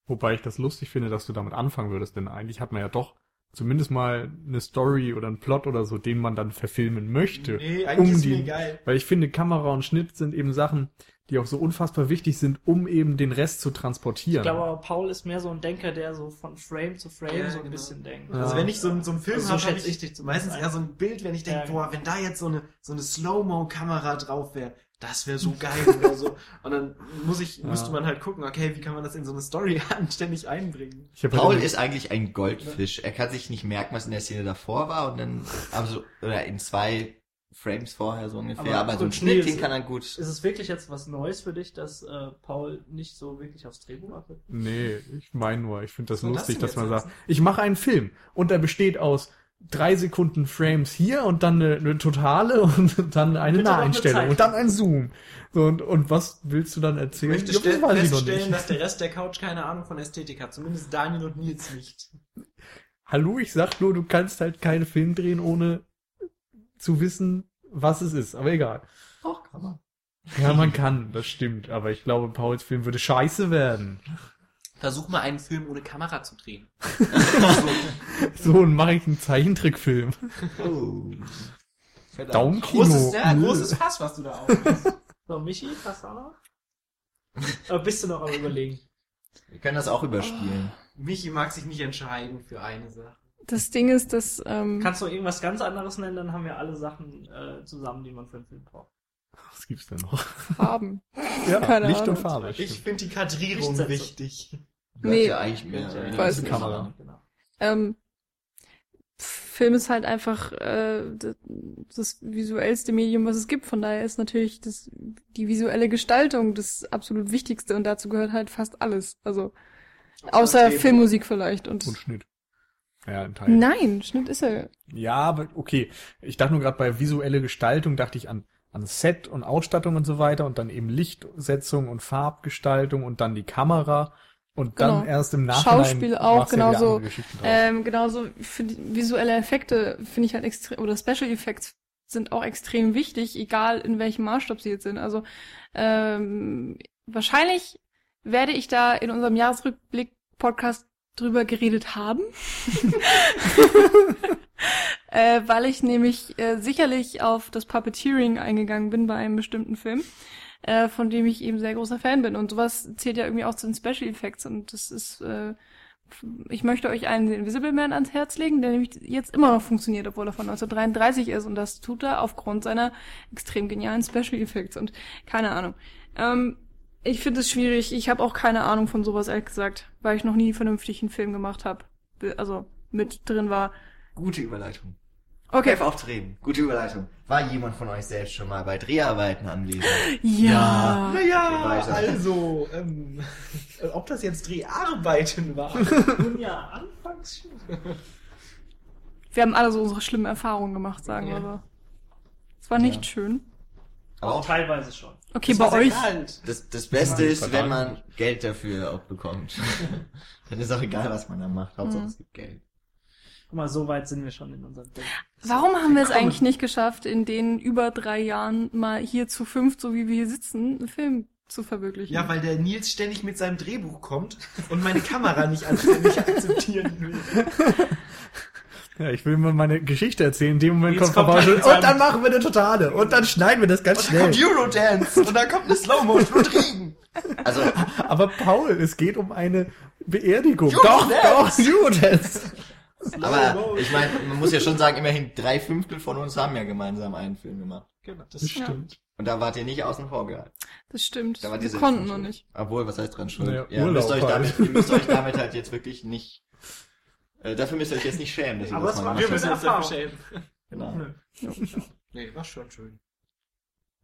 Wobei ich das lustig finde, dass du damit anfangen würdest, denn eigentlich hat man ja doch zumindest mal eine Story oder einen Plot oder so, den man dann verfilmen möchte. Nee, eigentlich um ist die- mir egal. Weil ich finde, Kamera und Schnitt sind eben Sachen, die auch so unfassbar wichtig sind, um eben den Rest zu transportieren. Ich glaube aber, Paul ist mehr so ein Denker, der so von Frame zu Frame Ja, so ein genau. bisschen denkt. Ja. Also wenn ich so, einen- so einen Film Also so habe, hab schätze ich dich meistens ein. eher so ein Bild, wenn ich denke, Ja, boah, wenn da jetzt so eine, so eine Slow-Mo-Kamera drauf wäre, das wäre so geil oder so. Und dann muss ich, Ja. müsste man halt gucken, okay, wie kann man das in so eine Story anständig einbringen? Ich hab Paul halt ist eigentlich ein Goldfisch. Er kann sich nicht merken, was in der Szene davor war und dann, also, oder in zwei Frames vorher so ungefähr. Aber Aber, so ein Schnitt, den kann er gut. Ist es wirklich jetzt was Neues für dich, dass äh, Paul nicht so wirklich aufs Drehbuch achtet? Nee, ich meine nur, ich finde das Was lustig, das dass man sagt, ich mache einen Film und der besteht aus drei Sekunden Frames hier und dann eine, eine totale und dann eine Bitte eine Naheinstellung Zeit. und dann ein Zoom. So, und, und was willst du dann Ich erzählen? möchte Ja, stell- ich feststellen, nicht. dass der Rest der Couch keine Ahnung von Ästhetik hat. Zumindest Daniel und Nils nicht. Hallo, ich sag nur, du kannst halt keinen Film drehen, ohne zu wissen, was es ist. Aber egal. Doch, kann man. Ja, man kann, das stimmt. Aber ich glaube, Pauls Film würde scheiße werden. Versuch mal einen Film ohne Kamera zu drehen. So, und mache ich einen Zeichentrickfilm. Oh. Daumenkino. Großes, ja, großes Fass, was du da aufmachst. So, Michi, hast du auch noch? Aber bist du noch am überlegen? Wir können das auch überspielen. Michi mag sich nicht entscheiden für eine Sache. Das Ding ist, dass ähm, Kannst du irgendwas ganz anderes nennen, dann haben wir alle Sachen äh, zusammen, die man für einen Film braucht. Was gibt's denn noch? Farben. Ja, Keine Licht Ahnung. und Farbe. Ich finde die Kadrierung wichtig. Nee. ja eigentlich mehr. Ja, weiß nicht. Kamera. Genau. Ähm, Film ist halt einfach äh, das, das visuellste Medium, was es gibt. Von daher ist natürlich das, die visuelle Gestaltung das absolut Wichtigste und dazu gehört halt fast alles. Also außer Drehbuch. Filmmusik vielleicht und, Und Schnitt. Ja, ein Teil. nein, Schnitt ist er. Ja, aber okay. Ich dachte nur gerade bei visuelle Gestaltung dachte ich an an Set und Ausstattung und so weiter und dann eben Lichtsetzung und Farbgestaltung und dann die Kamera und dann Genau. erst im Nachhinein Schauspiel auch, genauso. Ähm, genauso für die visuelle Effekte finde ich halt extrem, oder Special Effects sind auch extrem wichtig, egal in welchem Maßstab sie jetzt sind. Also ähm, wahrscheinlich werde ich da in unserem Jahresrückblick-Podcast drüber geredet haben. äh, weil ich nämlich äh, sicherlich auf das Puppeteering eingegangen bin bei einem bestimmten Film, äh, von dem ich eben sehr großer Fan bin. Und sowas zählt ja irgendwie auch zu den Special Effects und das ist äh, ich möchte euch einen Invisible Man ans Herz legen, der nämlich jetzt immer noch funktioniert, obwohl er von 1933 ist. Und das tut er aufgrund seiner extrem genialen Special Effects und keine Ahnung. Ähm, ich finde es schwierig. Ich habe auch keine Ahnung von sowas, ehrlich gesagt, weil ich noch nie vernünftig einen Film gemacht habe. Also mit drin war. Gute Überleitung. Okay. Live auftreten. Gute Überleitung. War jemand von euch selbst schon mal bei Dreharbeiten anwesend? Ja. Naja, Weiter. also, ähm, ob das jetzt Dreharbeiten war. Nun ja, anfangs schon. Wir haben alle so unsere schlimmen Erfahrungen gemacht, sagen wir Ja. so. Es war nicht Ja. schön. Aber auch Teilweise schon. Okay, Es bei euch. das, das Beste ist, wenn man Geld dafür auch bekommt. Dann ist auch egal, was man da macht. Hauptsache Mhm. es gibt Geld. Guck mal, so weit sind wir schon in unserem Film. Warum haben wir es eigentlich nicht geschafft, in den über drei Jahren mal hier zu fünft, so wie wir hier sitzen, einen Film zu verwirklichen? Ja, weil der Nils ständig mit seinem Drehbuch kommt und meine Kamera nicht, nicht akzeptieren will. Ja, ich will mal meine Geschichte erzählen. In dem Moment Jetzt kommt kommt Papa er und, und dann machen wir eine totale. Und dann schneiden wir das ganz Und dann schnell. kommt Eurodance und dann kommt eine Slow-Motion und Regen. Also, Aber Paul, es geht um eine Beerdigung. Eurodance. Doch, doch, Eurodance. Aber ich meine, man muss ja schon sagen, immerhin drei Fünftel von uns haben ja gemeinsam einen Film gemacht. Genau, das Das stimmt. Und da wart ihr nicht außen vor gehalten. Das stimmt. Da wart ihr Wir konnten noch nicht. Obwohl, was heißt dran schuld? Naja, ihr, Urlaub müsst euch halt. damit, ihr müsst euch damit halt jetzt wirklich nicht, äh, dafür müsst ihr euch jetzt nicht schämen, dass ihr Aber das war- Wir müssen uns dafür schämen. Genau. Nee, war schon schön.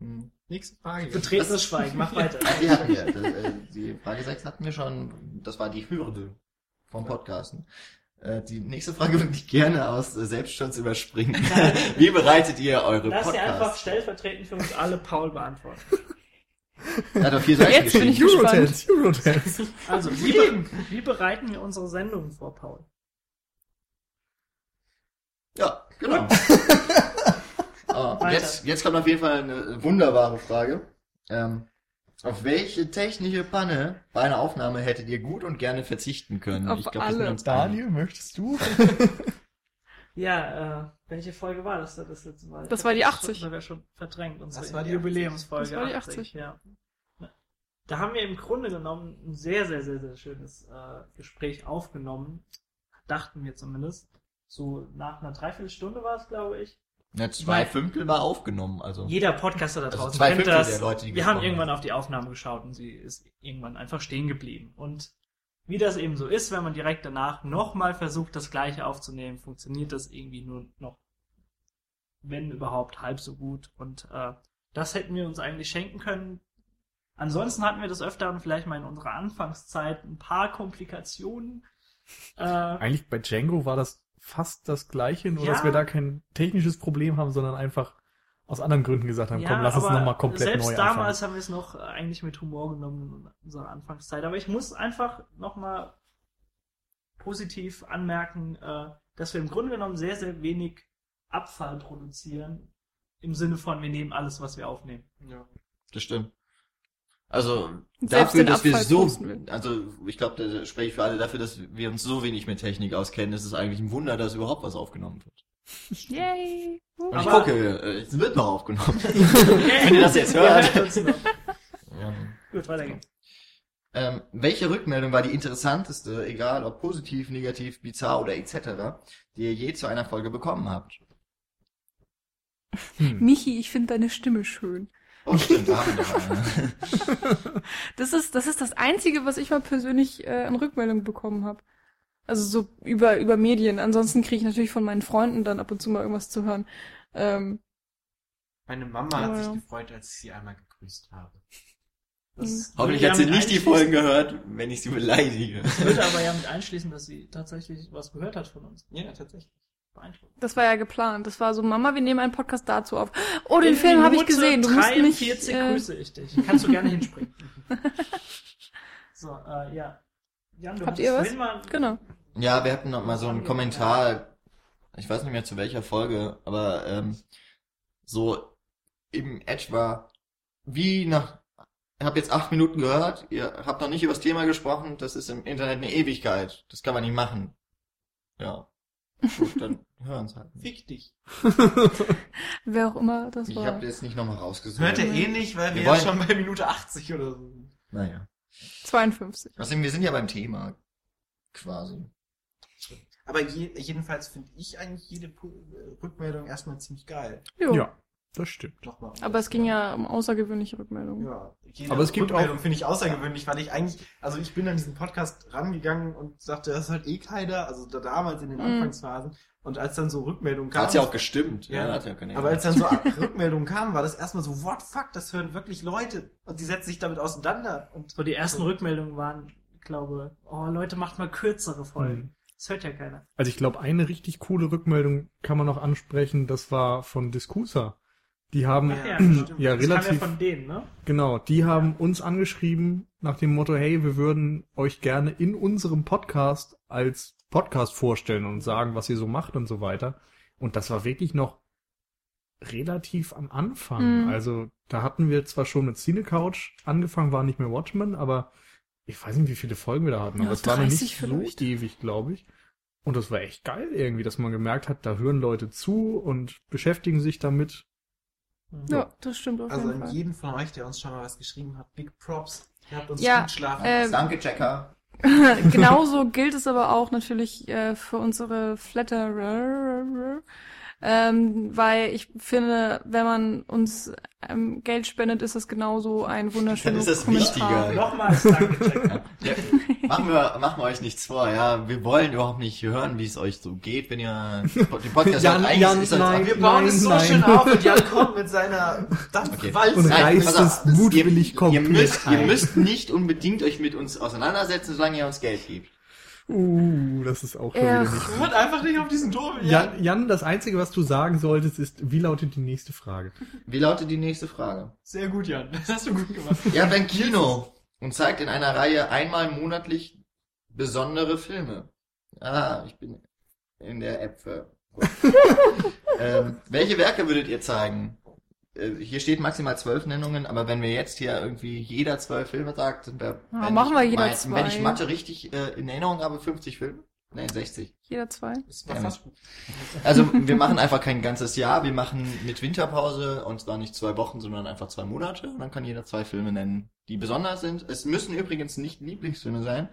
Hm. Nächste Frage. Betretenes Schweigen, mach weiter. Die hatten wir. Das, äh, Die Frage 6 hatten wir schon. Das war die Hürde vom Podcasten. Äh, Die nächste Frage würde ich gerne aus äh, Selbstschutz überspringen. Wie bereitet ihr eure Lass dir einfach Podcasts? stellvertretend für uns alle Paul beantworten. Er hat doch vier Seiten Jetzt bin geschrieben. ich. Eurodance, Eurodance. Also, wie, be wie bereiten wir unsere Sendungen vor, Paul? Ja, genau. Weiter. jetzt, jetzt kommt auf jeden Fall eine wunderbare Frage. Ähm, auf welche technische Panne bei einer Aufnahme hättet ihr gut und gerne verzichten können? Auf ich glaub, alle. einig. Daniel, möchtest du? Ja, äh, welche Folge war das? Das, letzte Mal? Das war die 80. Das war schon verdrängt. Unsere Das war die Jubiläumsfolge. Das war die 80. ja. Da haben wir im Grunde genommen ein sehr, sehr, sehr, sehr schönes äh, Gespräch aufgenommen. Dachten wir zumindest. So nach einer Dreiviertelstunde war es, glaube ich. Ja, zwei Fünftel war aufgenommen, also. Jeder Podcaster da Also draußen zwei kennt Fünftel das. der Leute, die wir haben irgendwann haben. auf die Aufnahme geschaut und sie ist irgendwann einfach stehen geblieben. Und wie das eben so ist, wenn man direkt danach nochmal versucht, das gleiche aufzunehmen, funktioniert das irgendwie nur noch, wenn überhaupt, halb so gut. Und äh, das hätten wir uns eigentlich schenken können. Ansonsten hatten wir das öfter und vielleicht mal in unserer Anfangszeit ein paar Komplikationen. Äh, Eigentlich bei Django war das fast das gleiche, nur Ja. dass wir da kein technisches Problem haben, sondern einfach aus anderen Gründen gesagt haben, komm, lass aber nochmal komplett selbst neu damals anfangen. haben wir es noch äh, eigentlich mit Humor genommen in unserer Anfangszeit. Aber ich muss einfach nochmal positiv anmerken, äh, dass wir im Grunde genommen sehr, sehr wenig Abfall produzieren. Im Sinne von, wir nehmen alles, was wir aufnehmen. Ja. Das stimmt. Also selbst dafür, dass wir so, also ich glaube, da spreche ich für alle dafür, dass wir uns so wenig mit Technik auskennen, ist es eigentlich ein Wunder, dass überhaupt was aufgenommen wird. Yay! Und ich Aber- gucke, äh, es wird noch aufgenommen. Wenn ihr das jetzt hört. Ja. Gut, weiter geht's. Ähm, welche Rückmeldung war die interessanteste, egal ob positiv, negativ, bizarr oder etc., die ihr je zu einer Folge bekommen habt? Hm. Michi, ich finde deine Stimme schön. Oh, stimmt, da. Das ist, das ist das Einzige, was ich mal persönlich äh, an Rückmeldung bekommen habe. Also so über, über Medien. Ansonsten kriege ich natürlich von meinen Freunden dann ab und zu mal irgendwas zu hören. Ähm, Meine Mama hat Ja. sich gefreut, als ich sie einmal gegrüßt habe. Das Hoffentlich hat sie ja nicht die Folgen gehört, wenn ich sie beleidige. Das würde aber ja mit einschließen, dass sie tatsächlich was gehört hat von uns. Ja, tatsächlich. Beeindruckend. das war ja geplant. Das war so, Mama, wir nehmen einen Podcast dazu auf. Oh, den In Film habe ich gesehen. Du musst nicht. 43 Äh, grüße ich dich. Kannst du gerne hinspringen. so, äh, ja. Jan, du Habt ihr was? mal genau. Ja, wir hatten noch mal so einen Kommentar, ich weiß nicht mehr zu welcher Folge, aber ähm, so im etwa, wie nach, ich habe jetzt acht Minuten gehört, ihr habt noch nicht über das Thema gesprochen, das ist im Internet eine Ewigkeit, das kann man nicht machen. Ja. Gut, dann hören's halt. Fick dich. Wer auch immer das Ich war. habe jetzt nicht nochmal rausgesucht. Hört er eh nicht, weil wir, Wir ja schon bei Minute 80 oder so sind. Naja. 52. Außerdem, wir sind ja beim Thema. Quasi. Aber je, jedenfalls finde ich eigentlich jede äh, Rückmeldung erstmal ziemlich geil. Jo. Ja, das stimmt. Nochmal. Aber es ging ja um außergewöhnliche Rückmeldungen. Ja, jede Aber es gibt Rückmeldung finde ich außergewöhnlich, weil ich eigentlich, also ich bin an diesen Podcast rangegangen und sagte, das ist halt eh keiner, also da damals in den Mhm. Anfangsphasen. Und als dann so Rückmeldungen kamen. Hat's ja auch gestimmt. Ja. hat's ja keine aber als dann so Rückmeldungen kamen, war das erstmal so, what fuck, das hören wirklich Leute. Und die setzen sich damit auseinander. Und So, die ersten Rückmeldungen waren, ich glaube, oh Leute, macht mal kürzere Folgen. Mhm. Das hört ja keiner. Also ich glaube, eine richtig coole Rückmeldung kann man noch ansprechen, das war von Discusa. Die haben, Ach ja, ja, stimmt. das kam ja relativ, von denen, ne? genau, die haben uns angeschrieben nach dem Motto, hey, wir würden euch gerne in unserem Podcast als Podcast vorstellen und sagen, was ihr so macht und so weiter. Und das war wirklich noch relativ am Anfang. Mhm. Also da hatten wir zwar schon mit Cine Couch angefangen, war nicht mehr Watchmen, aber ich weiß nicht, wie viele Folgen wir da hatten, Ja, aber es war noch 30 nicht so vielleicht. ewig, glaube ich. Und das war echt geil irgendwie, dass man gemerkt hat, da hören Leute zu und beschäftigen sich damit. Mhm. Ja, das stimmt auf also jeden an Fall. jeden von euch, der uns schon mal was geschrieben hat, Big Props. Ihr habt uns Ja, gut schlafen äh, lassen. Danke, Checker. Genauso gilt es aber auch natürlich äh, für unsere Flatterer. Ähm, weil ich finde, wenn man uns ähm, Geld spendet, ist das genauso ein wunderschöner Dann ist das Kommentar. wichtiger. Nochmals danke, Jack. Ja, machen wir, machen wir euch nichts vor, ja. Wir wollen überhaupt nicht hören, wie es euch so geht, wenn ihr den Podcast Jan, hört. Eigentlich Jan, ist das nein. Wir bauen es so nein. schön auf und Jan kommt mit seiner Okay. Dampfwalze. Und Nein, reißt es mutwillig ihr, komplett ihr müsst, ihr müsst nicht unbedingt euch mit uns auseinandersetzen, solange ihr uns Geld gebt. Uh, das ist auch schon Ja. wieder nicht. Hört einfach nicht auf diesen Turm. Jan, Jan, das Einzige, was du sagen solltest, ist, wie lautet die nächste Frage? Wie lautet die nächste Frage? Sehr gut, Jan. Das hast du gut gemacht. Habt ein Kino und zeigt in einer Reihe einmal monatlich besondere Filme. Ah, ich bin in der App für. ähm, welche Werke würdet ihr zeigen? Äh, Hier steht maximal zwölf Nennungen, aber wenn wir jetzt hier irgendwie jeder zwölf Filme sagt, sind wir. Ja, wenn machen ich wir jeder mein- zwei. Wenn ich Mathe richtig äh, in Erinnerung habe, 50 Filme? Nein, 60. Jeder zwei. Das Ja. Also wir machen einfach kein ganzes Jahr, wir machen mit Winterpause und zwar nicht zwei Wochen, sondern einfach zwei Monate und dann kann jeder zwei Filme nennen, die besonders sind. Es müssen übrigens nicht Lieblingsfilme sein.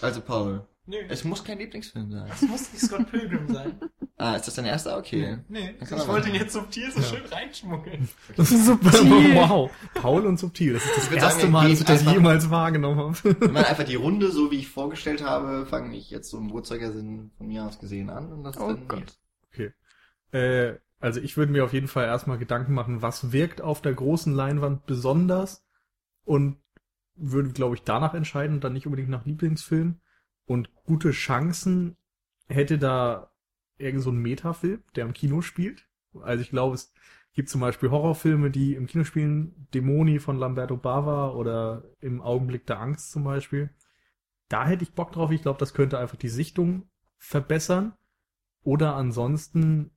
Also Paul, Nö. es muss kein Lieblingsfilm sein. Es muss nicht Scott Pilgrim sein. Ah, ist das dein erster? Okay. Nee, ich man wollte ihn jetzt subtil so Ja. schön reinschmuggeln. Das ist super. Subtil. Wow. Paul und subtil. Das ist das Ich erste sagen, Mal, dass ich das einfach- jemals wahrgenommen habe. Wir machen einfach die Runde, so wie ich vorgestellt habe, fange ich jetzt so im Uhrzeigersinn von mir aus gesehen an und das Oh dann Gott. Äh, also ich würde mir auf jeden Fall erstmal Gedanken machen, was wirkt auf der großen Leinwand besonders und würde, glaube ich, danach entscheiden und dann nicht unbedingt nach Lieblingsfilm. Und gute Chancen hätte da irgend so ein Metafilm, der im Kino spielt. Also ich glaube, es gibt zum Beispiel Horrorfilme, die im Kino spielen, Dämoni von Lamberto Bava oder im Augenblick der Angst zum Beispiel. Da hätte ich Bock drauf. Ich glaube, das könnte einfach die Sichtung verbessern. Oder ansonsten,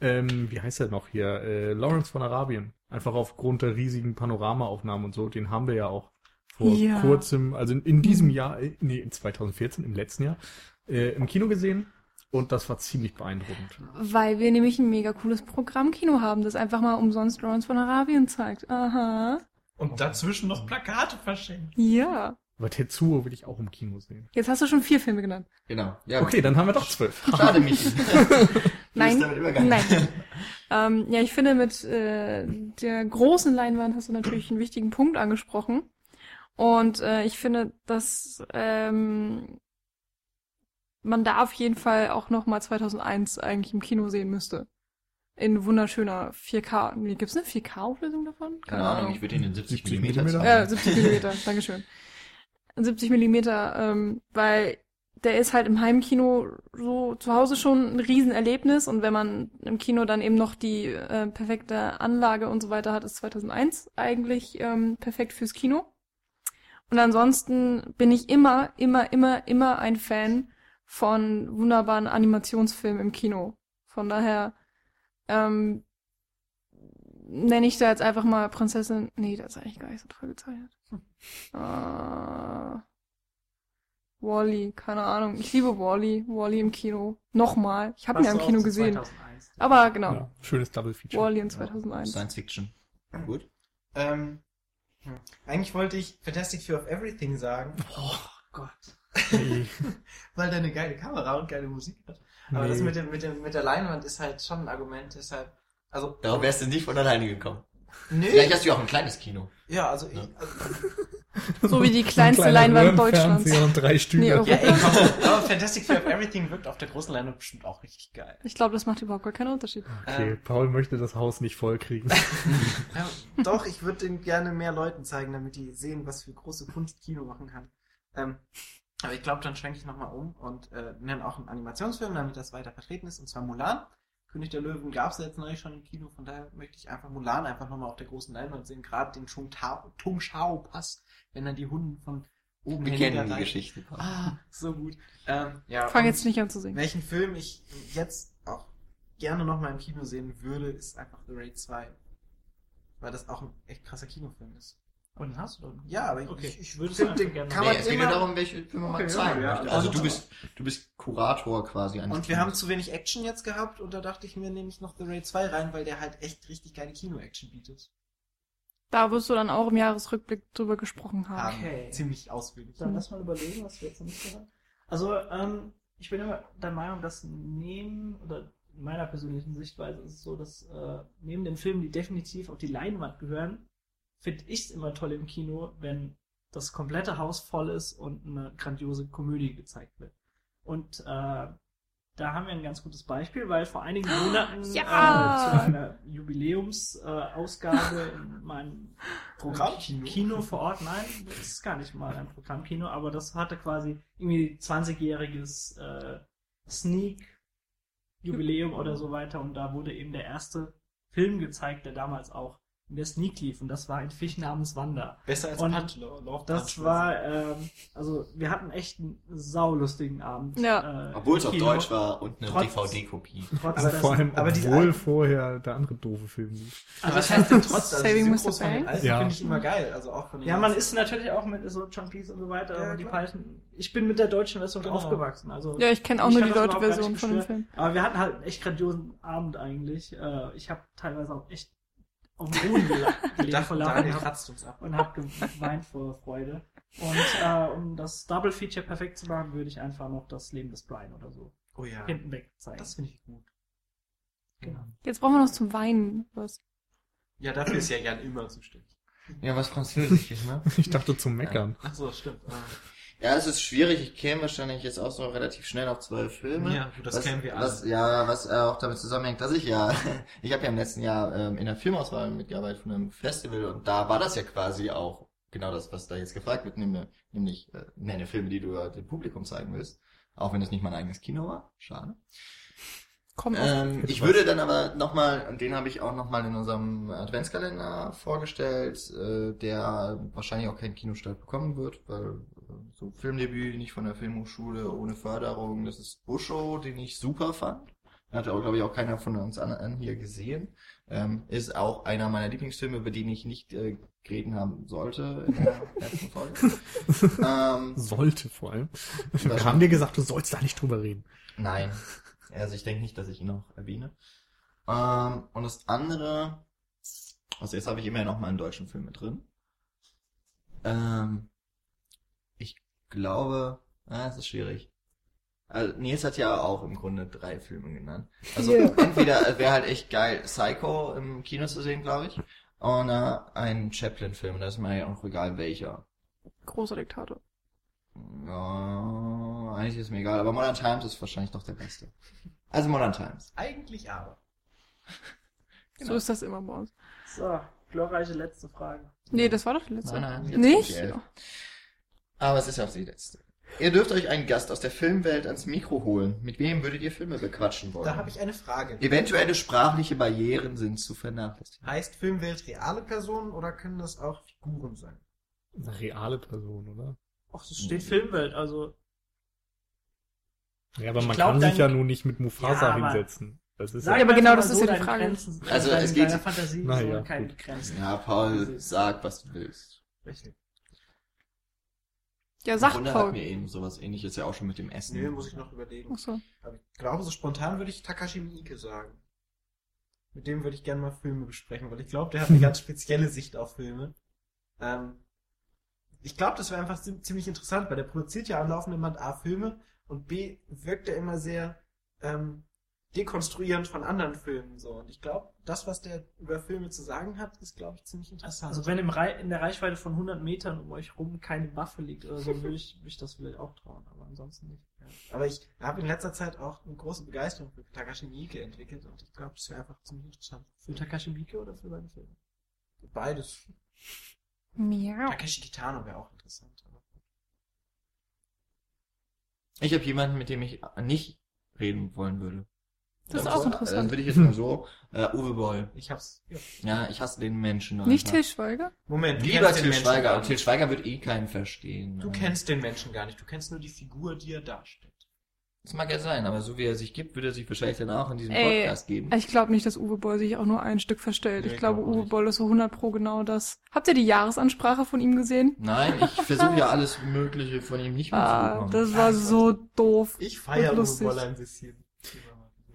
ähm, wie heißt der noch hier? Äh, Lawrence von Arabien. Einfach aufgrund der riesigen Panoramaaufnahmen und so. Den haben wir ja auch vor Ja. kurzem, also in, in diesem Jahr, äh, nee, in 2014, im letzten Jahr, äh, im Kino gesehen. Und das war ziemlich beeindruckend. Weil wir nämlich ein mega cooles Programmkino haben, das einfach mal umsonst Lawrence von Arabien zeigt. Aha. Und dazwischen noch Plakate verschenkt. Ja. Aber Tetsuo will ich auch im Kino sehen. Jetzt hast du schon vier Filme genannt. Genau. Ja, Okay, dann haben wir doch zwölf. Schade, Michi. Nein. Nein. ähm, ja, ich finde, mit äh, der großen Leinwand hast du natürlich einen wichtigen Punkt angesprochen. Und äh, ich finde, dass ähm, man da auf jeden Fall auch noch mal 2001 eigentlich im Kino sehen müsste. In wunderschöner 4K. Nee, gibt's eine 4K-Auflösung davon? Keine Ahnung, ich würde ihn in 70 70 Millimeter Millimeter? zeigen. Ja, 70 Millimeter, Dankeschön. 70 Millimeter, ähm, weil der ist halt im Heimkino so zu Hause schon ein Riesenerlebnis und wenn man im Kino dann eben noch die äh, perfekte Anlage und so weiter hat, ist 2001 eigentlich ähm, perfekt fürs Kino. Und ansonsten bin ich immer, immer, immer, immer ein Fan von wunderbaren Animationsfilmen im Kino. Von daher ähm, nenne ich da jetzt einfach mal Prinzessin. Nee, das ist eigentlich gar nicht so toll gezeichnet. Äh, Wally, keine Ahnung. Ich liebe Wally. Wally im Kino. Nochmal. Ich habe ihn ja im Kino gesehen. 2001. Aber genau. Ja, schönes Double Feature. Wally in 2001. Science Fiction. Gut. Ähm, hm. eigentlich wollte ich Fantastic Fear of Everything sagen, Oh Gott. Nee. weil der eine geile Kamera und geile Musik hat. Aber Nee. das mit, dem, mit, dem, mit der Leinwand ist halt schon ein Argument, deshalb, also, Darauf wärst du nicht von alleine gekommen. Nö, Vielleicht hast du ja auch ein kleines Kino. ja, also, ich, Ja. also So wie die Ein kleinste Leinwand Deutschlands. Und drei Stühle. Nee, ja, ey, komm, aber Fantastic Fear of Everything wirkt auf der großen Leinwand bestimmt auch richtig geil. Ich glaube, das macht überhaupt gar keinen Unterschied. Okay, Ähm, Paul möchte das Haus nicht vollkriegen. Ja, doch, ich würde den gerne mehr Leuten zeigen, damit die sehen, was für große Kunst Kino machen kann. Ähm, aber ich glaube, dann schwenke ich nochmal um und äh, nenne auch einen Animationsfilm, damit das weiter vertreten ist, und zwar Mulan. König der Löwen gab es jetzt neulich schon im Kino, von daher möchte ich einfach Mulan einfach nochmal auf der großen Leinwand sehen, gerade den Tung Shao Pass, wenn dann die Hunden von oben Wir kennen die niederreichen. Geschichte. Ah, so gut. Ähm, ja, Fang jetzt nicht an zu singen. welchen Film ich jetzt auch gerne nochmal im Kino sehen würde, ist einfach The Raid 2. Weil das auch ein echt krasser Kinofilm ist. Und den hast du dann? Ja, aber ich, Okay. ich, ich würde einfach den gerne kann Nee, man es geht nur darum, welche Filme man Okay, zeigen ja, möchte. ja. Also Und- du bist, du bist Kurator quasi eines Und wir haben zu wenig Action jetzt gehabt und da dachte ich mir, nehme ich noch The Raid 2 rein, weil der halt echt richtig geile Kino-Action bietet. Da wirst du dann auch im Jahresrückblick drüber gesprochen haben. Okay. Ziemlich ausführlich. Dann lass mal überlegen, was wir jetzt noch nicht gehört haben. Also, ähm, ich bin immer der Meinung, dass neben, oder in meiner persönlichen Sichtweise ist es so, dass äh, neben den Filmen, die definitiv auf die Leinwand gehören, finde ich es immer toll im Kino, wenn das komplette Haus voll ist und eine grandiose Komödie gezeigt wird. Und äh, da haben wir ein ganz gutes Beispiel, weil vor einigen Monaten Ja! äh, zu einer Jubiläumsausgabe äh, in meinem Programmkino? Kino vor Ort, nein, das ist gar nicht mal ein Programmkino, aber das hatte quasi irgendwie 20-jähriges äh, Sneak-Jubiläum oder so weiter und da wurde eben der erste Film gezeigt, der damals auch in der Sneak lief und das war ein Fisch namens Wanda. Besser als Und Punch, Das Punch. war, ähm, also wir hatten echt einen saulustigen Abend. Ja. Äh, Obwohl es auf. Deutsch war und eine DVD-Kopie. Trotz Aber vor allem, aber obwohl vorher der andere doofe Film lief. Aber was heißt denn trotz? Also Saving Mr. Banks? Alten Ja. finde ich immer geil. Also auch von Ja, man ist natürlich auch mit so John Cleese und so weiter, Ja, aber die. Python, ich bin mit der deutschen Version Genau. aufgewachsen, also. Ja, ich kenne auch Ich nur die das deutsche Version von dem. Film. Aber wir hatten halt einen echt grandiosen Abend eigentlich. Äh, ich habe teilweise auch echt auf dem Boden vor Lachen Daniel und habe geweint vor Freude. Und äh, um das Double Feature perfekt zu machen, würde ich einfach noch das Leben des Brian oder so Oh ja. hinten weg zeigen. Das finde ich gut. genau. Jetzt brauchen wir noch zum Weinen was. Ja, dafür ist ja Jan immer zuständig. Ja, was Französisches, ne? Ich dachte zum Meckern. Ach so, stimmt. Ja, es ist schwierig. Ich käme wahrscheinlich jetzt auch so relativ schnell auf zwei Filme. Ja, gut, das was, kennen wir alle. Was, ja, was äh, auch damit zusammenhängt, dass ich ja, ich habe ja im letzten Jahr ähm, in der Filmauswahl mitgearbeitet von einem Festival und da war das ja quasi auch genau das, was da jetzt gefragt wird, nämlich, nämlich äh, nenne Filme, die du äh, dem Publikum zeigen willst. Auch wenn es nicht mein eigenes Kino war. Schade. Kommt auf. Ähm, ich würde dann aber nochmal, und den habe ich auch nochmal in unserem Adventskalender vorgestellt, äh, der wahrscheinlich auch keinen Kinostart bekommen wird, weil so Filmdebüt nicht von der Filmhochschule ohne Förderung, das ist Busho, den ich super fand. Hat auch, glaube ich, auch keiner von uns anderen hier gesehen. Ähm, ist auch einer meiner Lieblingsfilme, über den ich nicht äh, reden haben sollte in der letzten Folge. ähm, Sollte vor allem. Wir haben dir gesagt, du sollst da nicht drüber reden. Nein. Also ich denke nicht, dass ich ihn noch erwähne. Ähm, und das andere, also jetzt habe ich immer noch mal einen deutschen Film mit drin. Ähm, glaube, ah, es ist schwierig. Also Nils hat ja auch im Grunde drei Filme genannt. Also Ja. entweder wäre halt echt geil, Psycho im Kino zu sehen, glaube ich. Äh, ein Chaplin-Film, das ist mir ja auch egal welcher. Großer Diktator. Ja, eigentlich ist mir egal, aber Modern Times ist wahrscheinlich doch der beste. Also Modern Times. Eigentlich aber. So ist das immer bei uns. So, glorreiche letzte Frage. Nee, das war doch die letzte. Nein, nein, jetzt Nicht? Aber es ist ja auch die letzte. Ihr dürft euch einen Gast aus der Filmwelt ans Mikro holen. Mit wem würdet ihr Filme bequatschen wollen? Da habe ich eine Frage. Eventuelle sprachliche Barrieren sind zu vernachlässigen. Heißt Filmwelt reale Personen oder können das auch Figuren sein? Eine reale Person, oder? Ach, es steht Filmwelt, also Ja, aber Ich man glaub, kann sich ja nun nicht mit Mufasa Ja, hinsetzen. Das ist Sag Ja, aber genau das ist ja die Frage. Grenzen, Also, es geht- Fantasie Na so ja, keine gut. Grenzen. Ja, Paul, sag, was du willst. Richtig. Ja, sag Paul. hatten wir eben sowas ähnliches ja auch schon mit dem Essen. Nee, muss ich noch überlegen. Ach so. Aber ich glaube, so spontan würde ich Takashi Miike sagen. Mit dem würde ich gerne mal Filme besprechen, weil ich glaube, der hat eine ganz spezielle Sicht auf Filme. Ähm, ich glaube, das wäre einfach zi- ziemlich interessant, weil der produziert ja am laufenden Band A Filme und B wirkt er immer sehr ähm, dekonstruierend von anderen Filmen so. Und ich glaube, das, was der über Filme zu sagen hat, ist, glaube ich, ziemlich interessant. Also wenn im Rei in der Reichweite von 100 Metern um euch rum keine Waffe liegt oder so, würde ich mich das vielleicht auch trauen, aber ansonsten nicht. Ja. Aber ich habe in letzter Zeit auch eine große Begeisterung für Takashi Miike entwickelt und ich glaube, das wäre einfach ziemlich interessant. Für Takashi Miike oder für seine Filme? Beides. Miau. Takeshi Kitano wäre auch interessant. aber- Ich habe jemanden, mit dem ich nicht reden wollen würde. Das ist auch zwar, interessant. Dann würde ich jetzt mal so, äh, Uwe Boll. Ich hab's. Ja. Ja, ich hasse den Menschen. Nicht einfach. Till Schweiger? Moment, du Lieber Till Schweiger. Und nicht. Till Schweiger wird eh keinen verstehen. Du kennst den Menschen gar nicht. Du kennst nur die Figur, die er darstellt. Das mag ja sein, aber so wie er sich gibt, wird er sich wahrscheinlich dann auch in diesem Ey, Podcast geben. Ich glaube nicht, dass Uwe Boll sich auch nur ein Stück verstellt. Nee, ich glaube, Uwe nicht. Boll ist so 100 pro genau das. Habt ihr die Jahresansprache von ihm gesehen? Nein, ich versuche ja alles Mögliche von ihm nicht Ah, mitzubekommen. das war so doof. Ich feiere Uwe. Boll ein bisschen.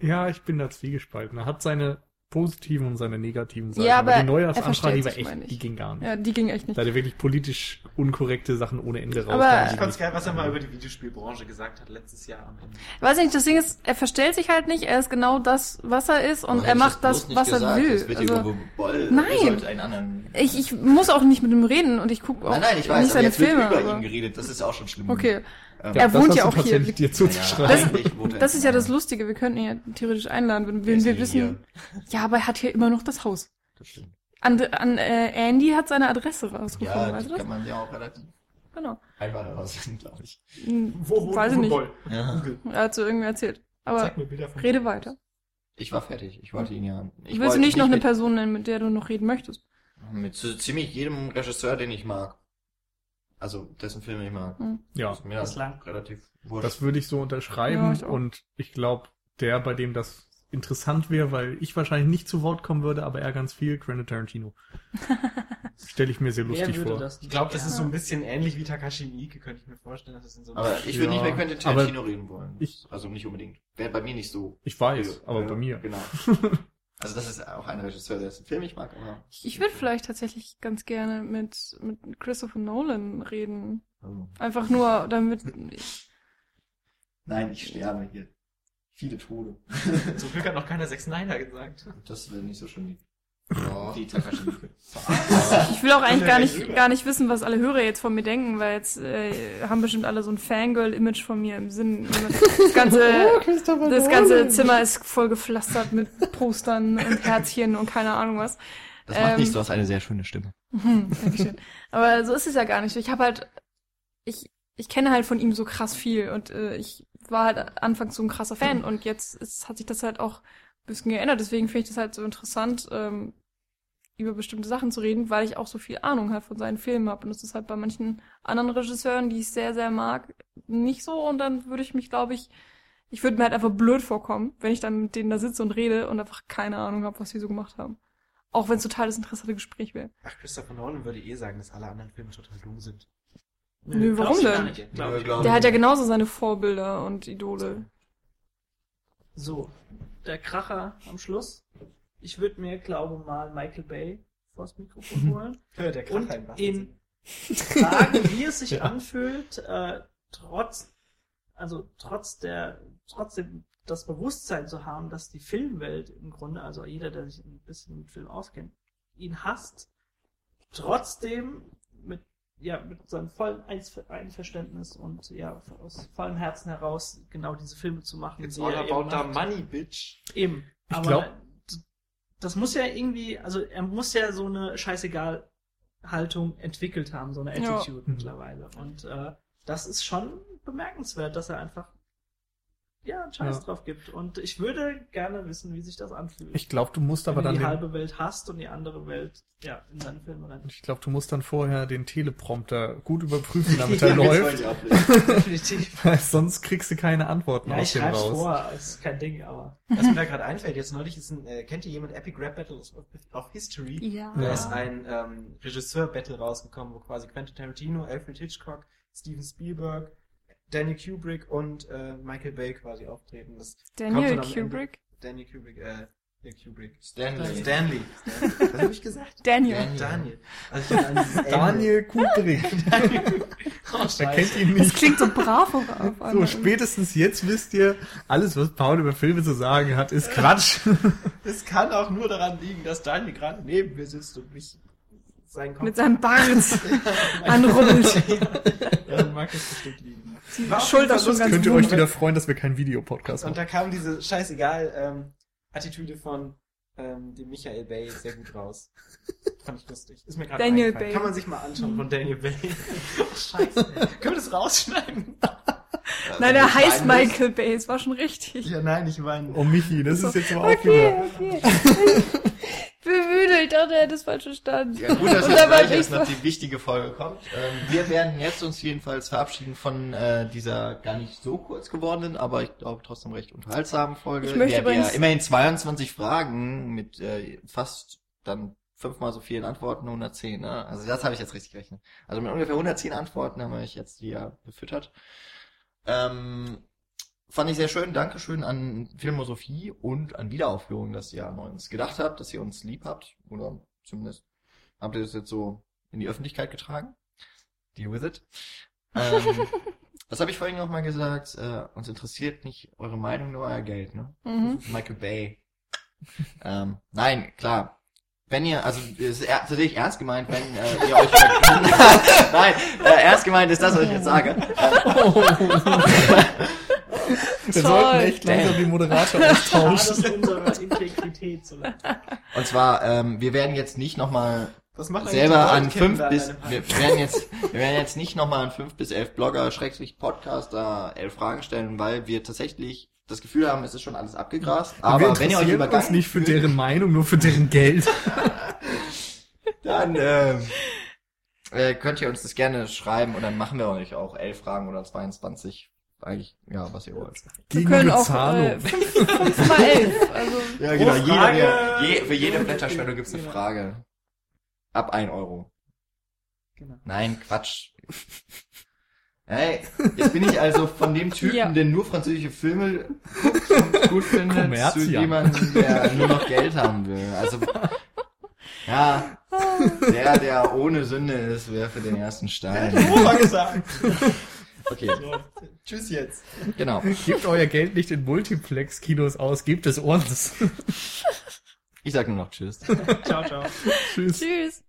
Ja, ich bin da zwiegespalten. Er hat seine positiven und seine negativen Seiten. Ja, aber die er Neujahrsansprache, die war echt, ich. die ging gar nicht. Ja, die ging echt nicht. Da hat er wirklich politisch unkorrekte Sachen ohne Ende Aber- raus. Ich fand's geil, was er mal über die Videospielbranche gesagt hat letztes Jahr am Ende. Weiß nicht, das Ding ist, er verstellt sich halt nicht, er ist genau das, was er ist und Aber er ich macht das, was er gesagt. will. Das wird Also, Boll, Nein. Er ich, ich muss auch nicht mit ihm reden und ich gucke auch Nein, nein, ich weiß, nicht aber seine jetzt wird Filme. über aber- ihn geredet. Das ist auch schon schlimm. Okay, Ähm, Er wohnt das ja auch hier. dir zuzuschreiben. wohnt er das ist ja das. Lustige, wir könnten ihn ja theoretisch einladen, wenn, wir wissen, hier. Ja, aber er hat hier immer noch das Haus. Das stimmt. An, an äh, Andy hat seine Adresse rausgefunden, Ja, weißt du das? kann man ja auch relativ Genau. einfach herausfinden, glaube ich. Hm, Wo wohnt Weiß ich nicht. Ja. Er hat so irgendwie erzählt. Aber rede weiter. Ich war fertig. Ich wollte ihn ja... Ich Willst du nicht noch eine mit, Person nennen, mit der du noch reden möchtest? Mit so ziemlich jedem Regisseur, den ich mag. Also, dessen Filme ich mag. Hm. Ja, Ist mir Bislang. relativ wurscht. das würde ich so unterschreiben Ja, ich und ich glaube, der, bei dem das interessant wäre, weil ich wahrscheinlich nicht zu Wort kommen würde, aber er ganz viel, Quentin Tarantino. Stelle ich mir sehr lustig vor. das Ich glaube, das Ja. ist so ein bisschen ähnlich wie Takashi Miike, könnte ich mir vorstellen, dass es in so einem aber ich würde Ja, nicht mehr Quentin aber Tarantino reden wollen. ich- also nicht unbedingt. Wäre bei mir nicht so. Ich weiß, aber Ja, bei mir. Genau. Also das ist auch ein Regisseur, dessen Film ich mag, aber... Ich, ich würde vielleicht tatsächlich ganz gerne mit, mit Christopher Nolan reden. Also, Einfach nur, damit. nein, ich sterbe hier. Viele Tode. Zum Glück hat noch keiner Sex Niner gesagt. Das wäre nicht so schön. Die Takashi. Ich will auch eigentlich gar nicht, gar nicht wissen, was alle Hörer jetzt von mir denken, weil jetzt äh, haben bestimmt alle so ein Fangirl-Image von mir im Sinn. Das ganze, das ganze Zimmer ist voll gepflastert mit Postern und Herzchen und keine Ahnung was. Das macht Ähm, nichts, du hast eine sehr schöne Stimme. Mhm, Dankeschön. Aber so ist es ja gar nicht. Ich habe halt, ich, ich kenne halt von ihm so krass viel und äh, ich war halt anfangs so ein krasser Fan und jetzt ist, hat sich das halt auch ein bisschen geändert. Deswegen finde ich das halt so interessant, ähm, über bestimmte Sachen zu reden, weil ich auch so viel Ahnung halt von seinen Filmen habe. Und das ist halt bei manchen anderen Regisseuren, die ich sehr, sehr mag, nicht so. Und dann würde ich mich, glaube ich, ich würde mir halt einfach blöd vorkommen, wenn ich dann mit denen da sitze und rede und einfach keine Ahnung habe, was die so gemacht haben. Auch wenn es total das interessante Gespräch wäre. Ach, Christopher Nolan würde eh sagen, dass alle anderen Filme total dumm sind. Nö, warum denn? nicht, glaub ich. glaub Der hat ja genauso seine Vorbilder und Idole. So, der Kracher am Schluss. Ich würde mir, glaube mal, Michael Bay vors Mikrofon holen Ja, der und Kracher im wahrsten ihn fragen, wie es sich anfühlt, äh, trotz, also trotz der, trotzdem das Bewusstsein zu haben, dass die Filmwelt im Grunde, also jeder, der sich ein bisschen mit Film auskennt, ihn hasst, trotzdem mit ja, mit seinem vollen Einver- Einverständnis und ja, aus vollem Herzen heraus genau diese Filme zu machen. It's all er eben about the money, bitch. Eben. Ich Aber glaub- das muss ja irgendwie, also er muss ja so eine scheißegal Haltung entwickelt haben, so eine Ja. Attitude Mhm. mittlerweile. Und äh, das ist schon bemerkenswert, dass er einfach ja einen Scheiß Ja. drauf gibt. Und ich würde gerne wissen, wie sich das anfühlt. Ich glaube, du musst aber wenn dann du die halbe Welt hasst und die andere Welt ja in seine Filme rennt. ich glaube, du musst dann vorher den Teleprompter gut überprüfen, damit er läuft. ich. Definitiv. Weil sonst kriegst du keine Antworten Ja, aus ich dem raus. vor, ist kein Ding, aber. Was mir da gerade einfällt, jetzt neulich ist ein, äh, kennt ihr jemand Epic Rap Battle of, of History? Ja. Da ist ein ähm, Regisseur-Battle rausgekommen, wo quasi Quentin Tarantino, Alfred Hitchcock, Steven Spielberg, Danny Kubrick und äh, Michael Bay quasi auftreten. Das Daniel am Ende- Kubrick. Danny Kubrick, äh, der Kubrick. Stanley. Stanley. Was habe ich gesagt? Daniel. Daniel. Daniel. Also. Daniel Kubrick. Oh, Wer kennt ihn Das nicht? klingt so brav auf So, einmal. spätestens jetzt wisst ihr, alles, was Paul über Filme zu sagen hat, ist Quatsch. Es kann auch nur daran liegen, dass Daniel gerade neben mir sitzt und mich seinen Kopf Mit seinem Bart anrubbelt. Ja, dann mag es bestimmt liegen. Die Schulter schon ganz Könnt ihr euch wieder freuen, dass wir keinen Videopodcast Und machen. da kam diese scheißegal ähm, Attitüde von ähm, dem Michael Bay sehr gut raus. Fand ich lustig. Ist mir gerade Daniel eingefallen. Bay. Kann man sich mal anschauen von Daniel Bay. Scheiße. Können wir das rausschneiden? Nein, er heißt Michael Bay, es war schon richtig. Ja, nein, ich meine. Oh Michi, das ist jetzt auch Okay, wieder. okay. Bemüdelt, ich dachte, er hätte es falsch verstanden. Ja, gut, dass jetzt gleich ich erst noch die wichtige Folge kommt. Ähm, wir werden jetzt uns jedenfalls verabschieden von äh, dieser gar nicht so kurz gewordenen, aber ich glaube trotzdem recht unterhaltsamen Folge. Ich möchte übrigens- wir immerhin 22 Fragen mit äh, fast dann fünfmal so vielen Antworten, 110, ne? Also das habe ich jetzt richtig gerechnet. Also mit ungefähr 110 Antworten haben wir euch jetzt hier befüttert. Ähm, fand ich sehr schön. Dankeschön an Filmosophie und an Wiederaufführung, dass ihr an uns gedacht habt, dass ihr uns lieb habt. Oder zumindest habt ihr das jetzt so in die Öffentlichkeit getragen. Deal with it. Ähm, was habe ich vorhin noch mal gesagt? Äh, uns interessiert nicht eure Meinung, nur euer Geld, ne? Mhm. Michael Bay. ähm, nein, klar. Wenn ihr, also es ist er- tatsächlich ernst gemeint, wenn äh, ihr euch Nein, äh, ernst gemeint ist das, was ich jetzt sage. Wir sollten echt langsam den Moderator austauschen. Unserer Integrität so. Und zwar, ähm, wir werden jetzt nicht nochmal selber die an fünf bis, wir werden jetzt, wir werden jetzt nicht nochmal an fünf bis elf Blogger, Schrägstrich Podcaster, elf Fragen stellen, weil wir tatsächlich das Gefühl haben, es ist schon alles abgegrast. Aber wenn ihr euch übergangen uns nicht für deren Meinung, nur für deren Geld. dann ähm, äh, könnt ihr uns das gerne schreiben und dann machen wir euch auch elf Fragen oder 22. Eigentlich, ja, was ihr wollt. Wir Gegen können auch Bezahlung. äh, fünf, fünf mal elf. Also, Ja, genau. Jeder, Frage- der, je, für jede Blätterspende gibt's eine Genau. Frage. Ab ein Euro. Genau. Nein, Quatsch. Hey, jetzt bin ich also von dem Typen, Ja. der nur französische Filme guckt und gut findet, zu jemandem, der nur noch Geld haben will. Also, ja, der, der ohne Sünde ist, werfe den ersten Stein. Opa gesagt. Okay, So, tschüss jetzt. genau. Gebt euer Geld nicht in Multiplex-Kinos aus, gebt es uns. Ich sag nur noch Tschüss. Ciao, ciao. Tschüss. tschüss.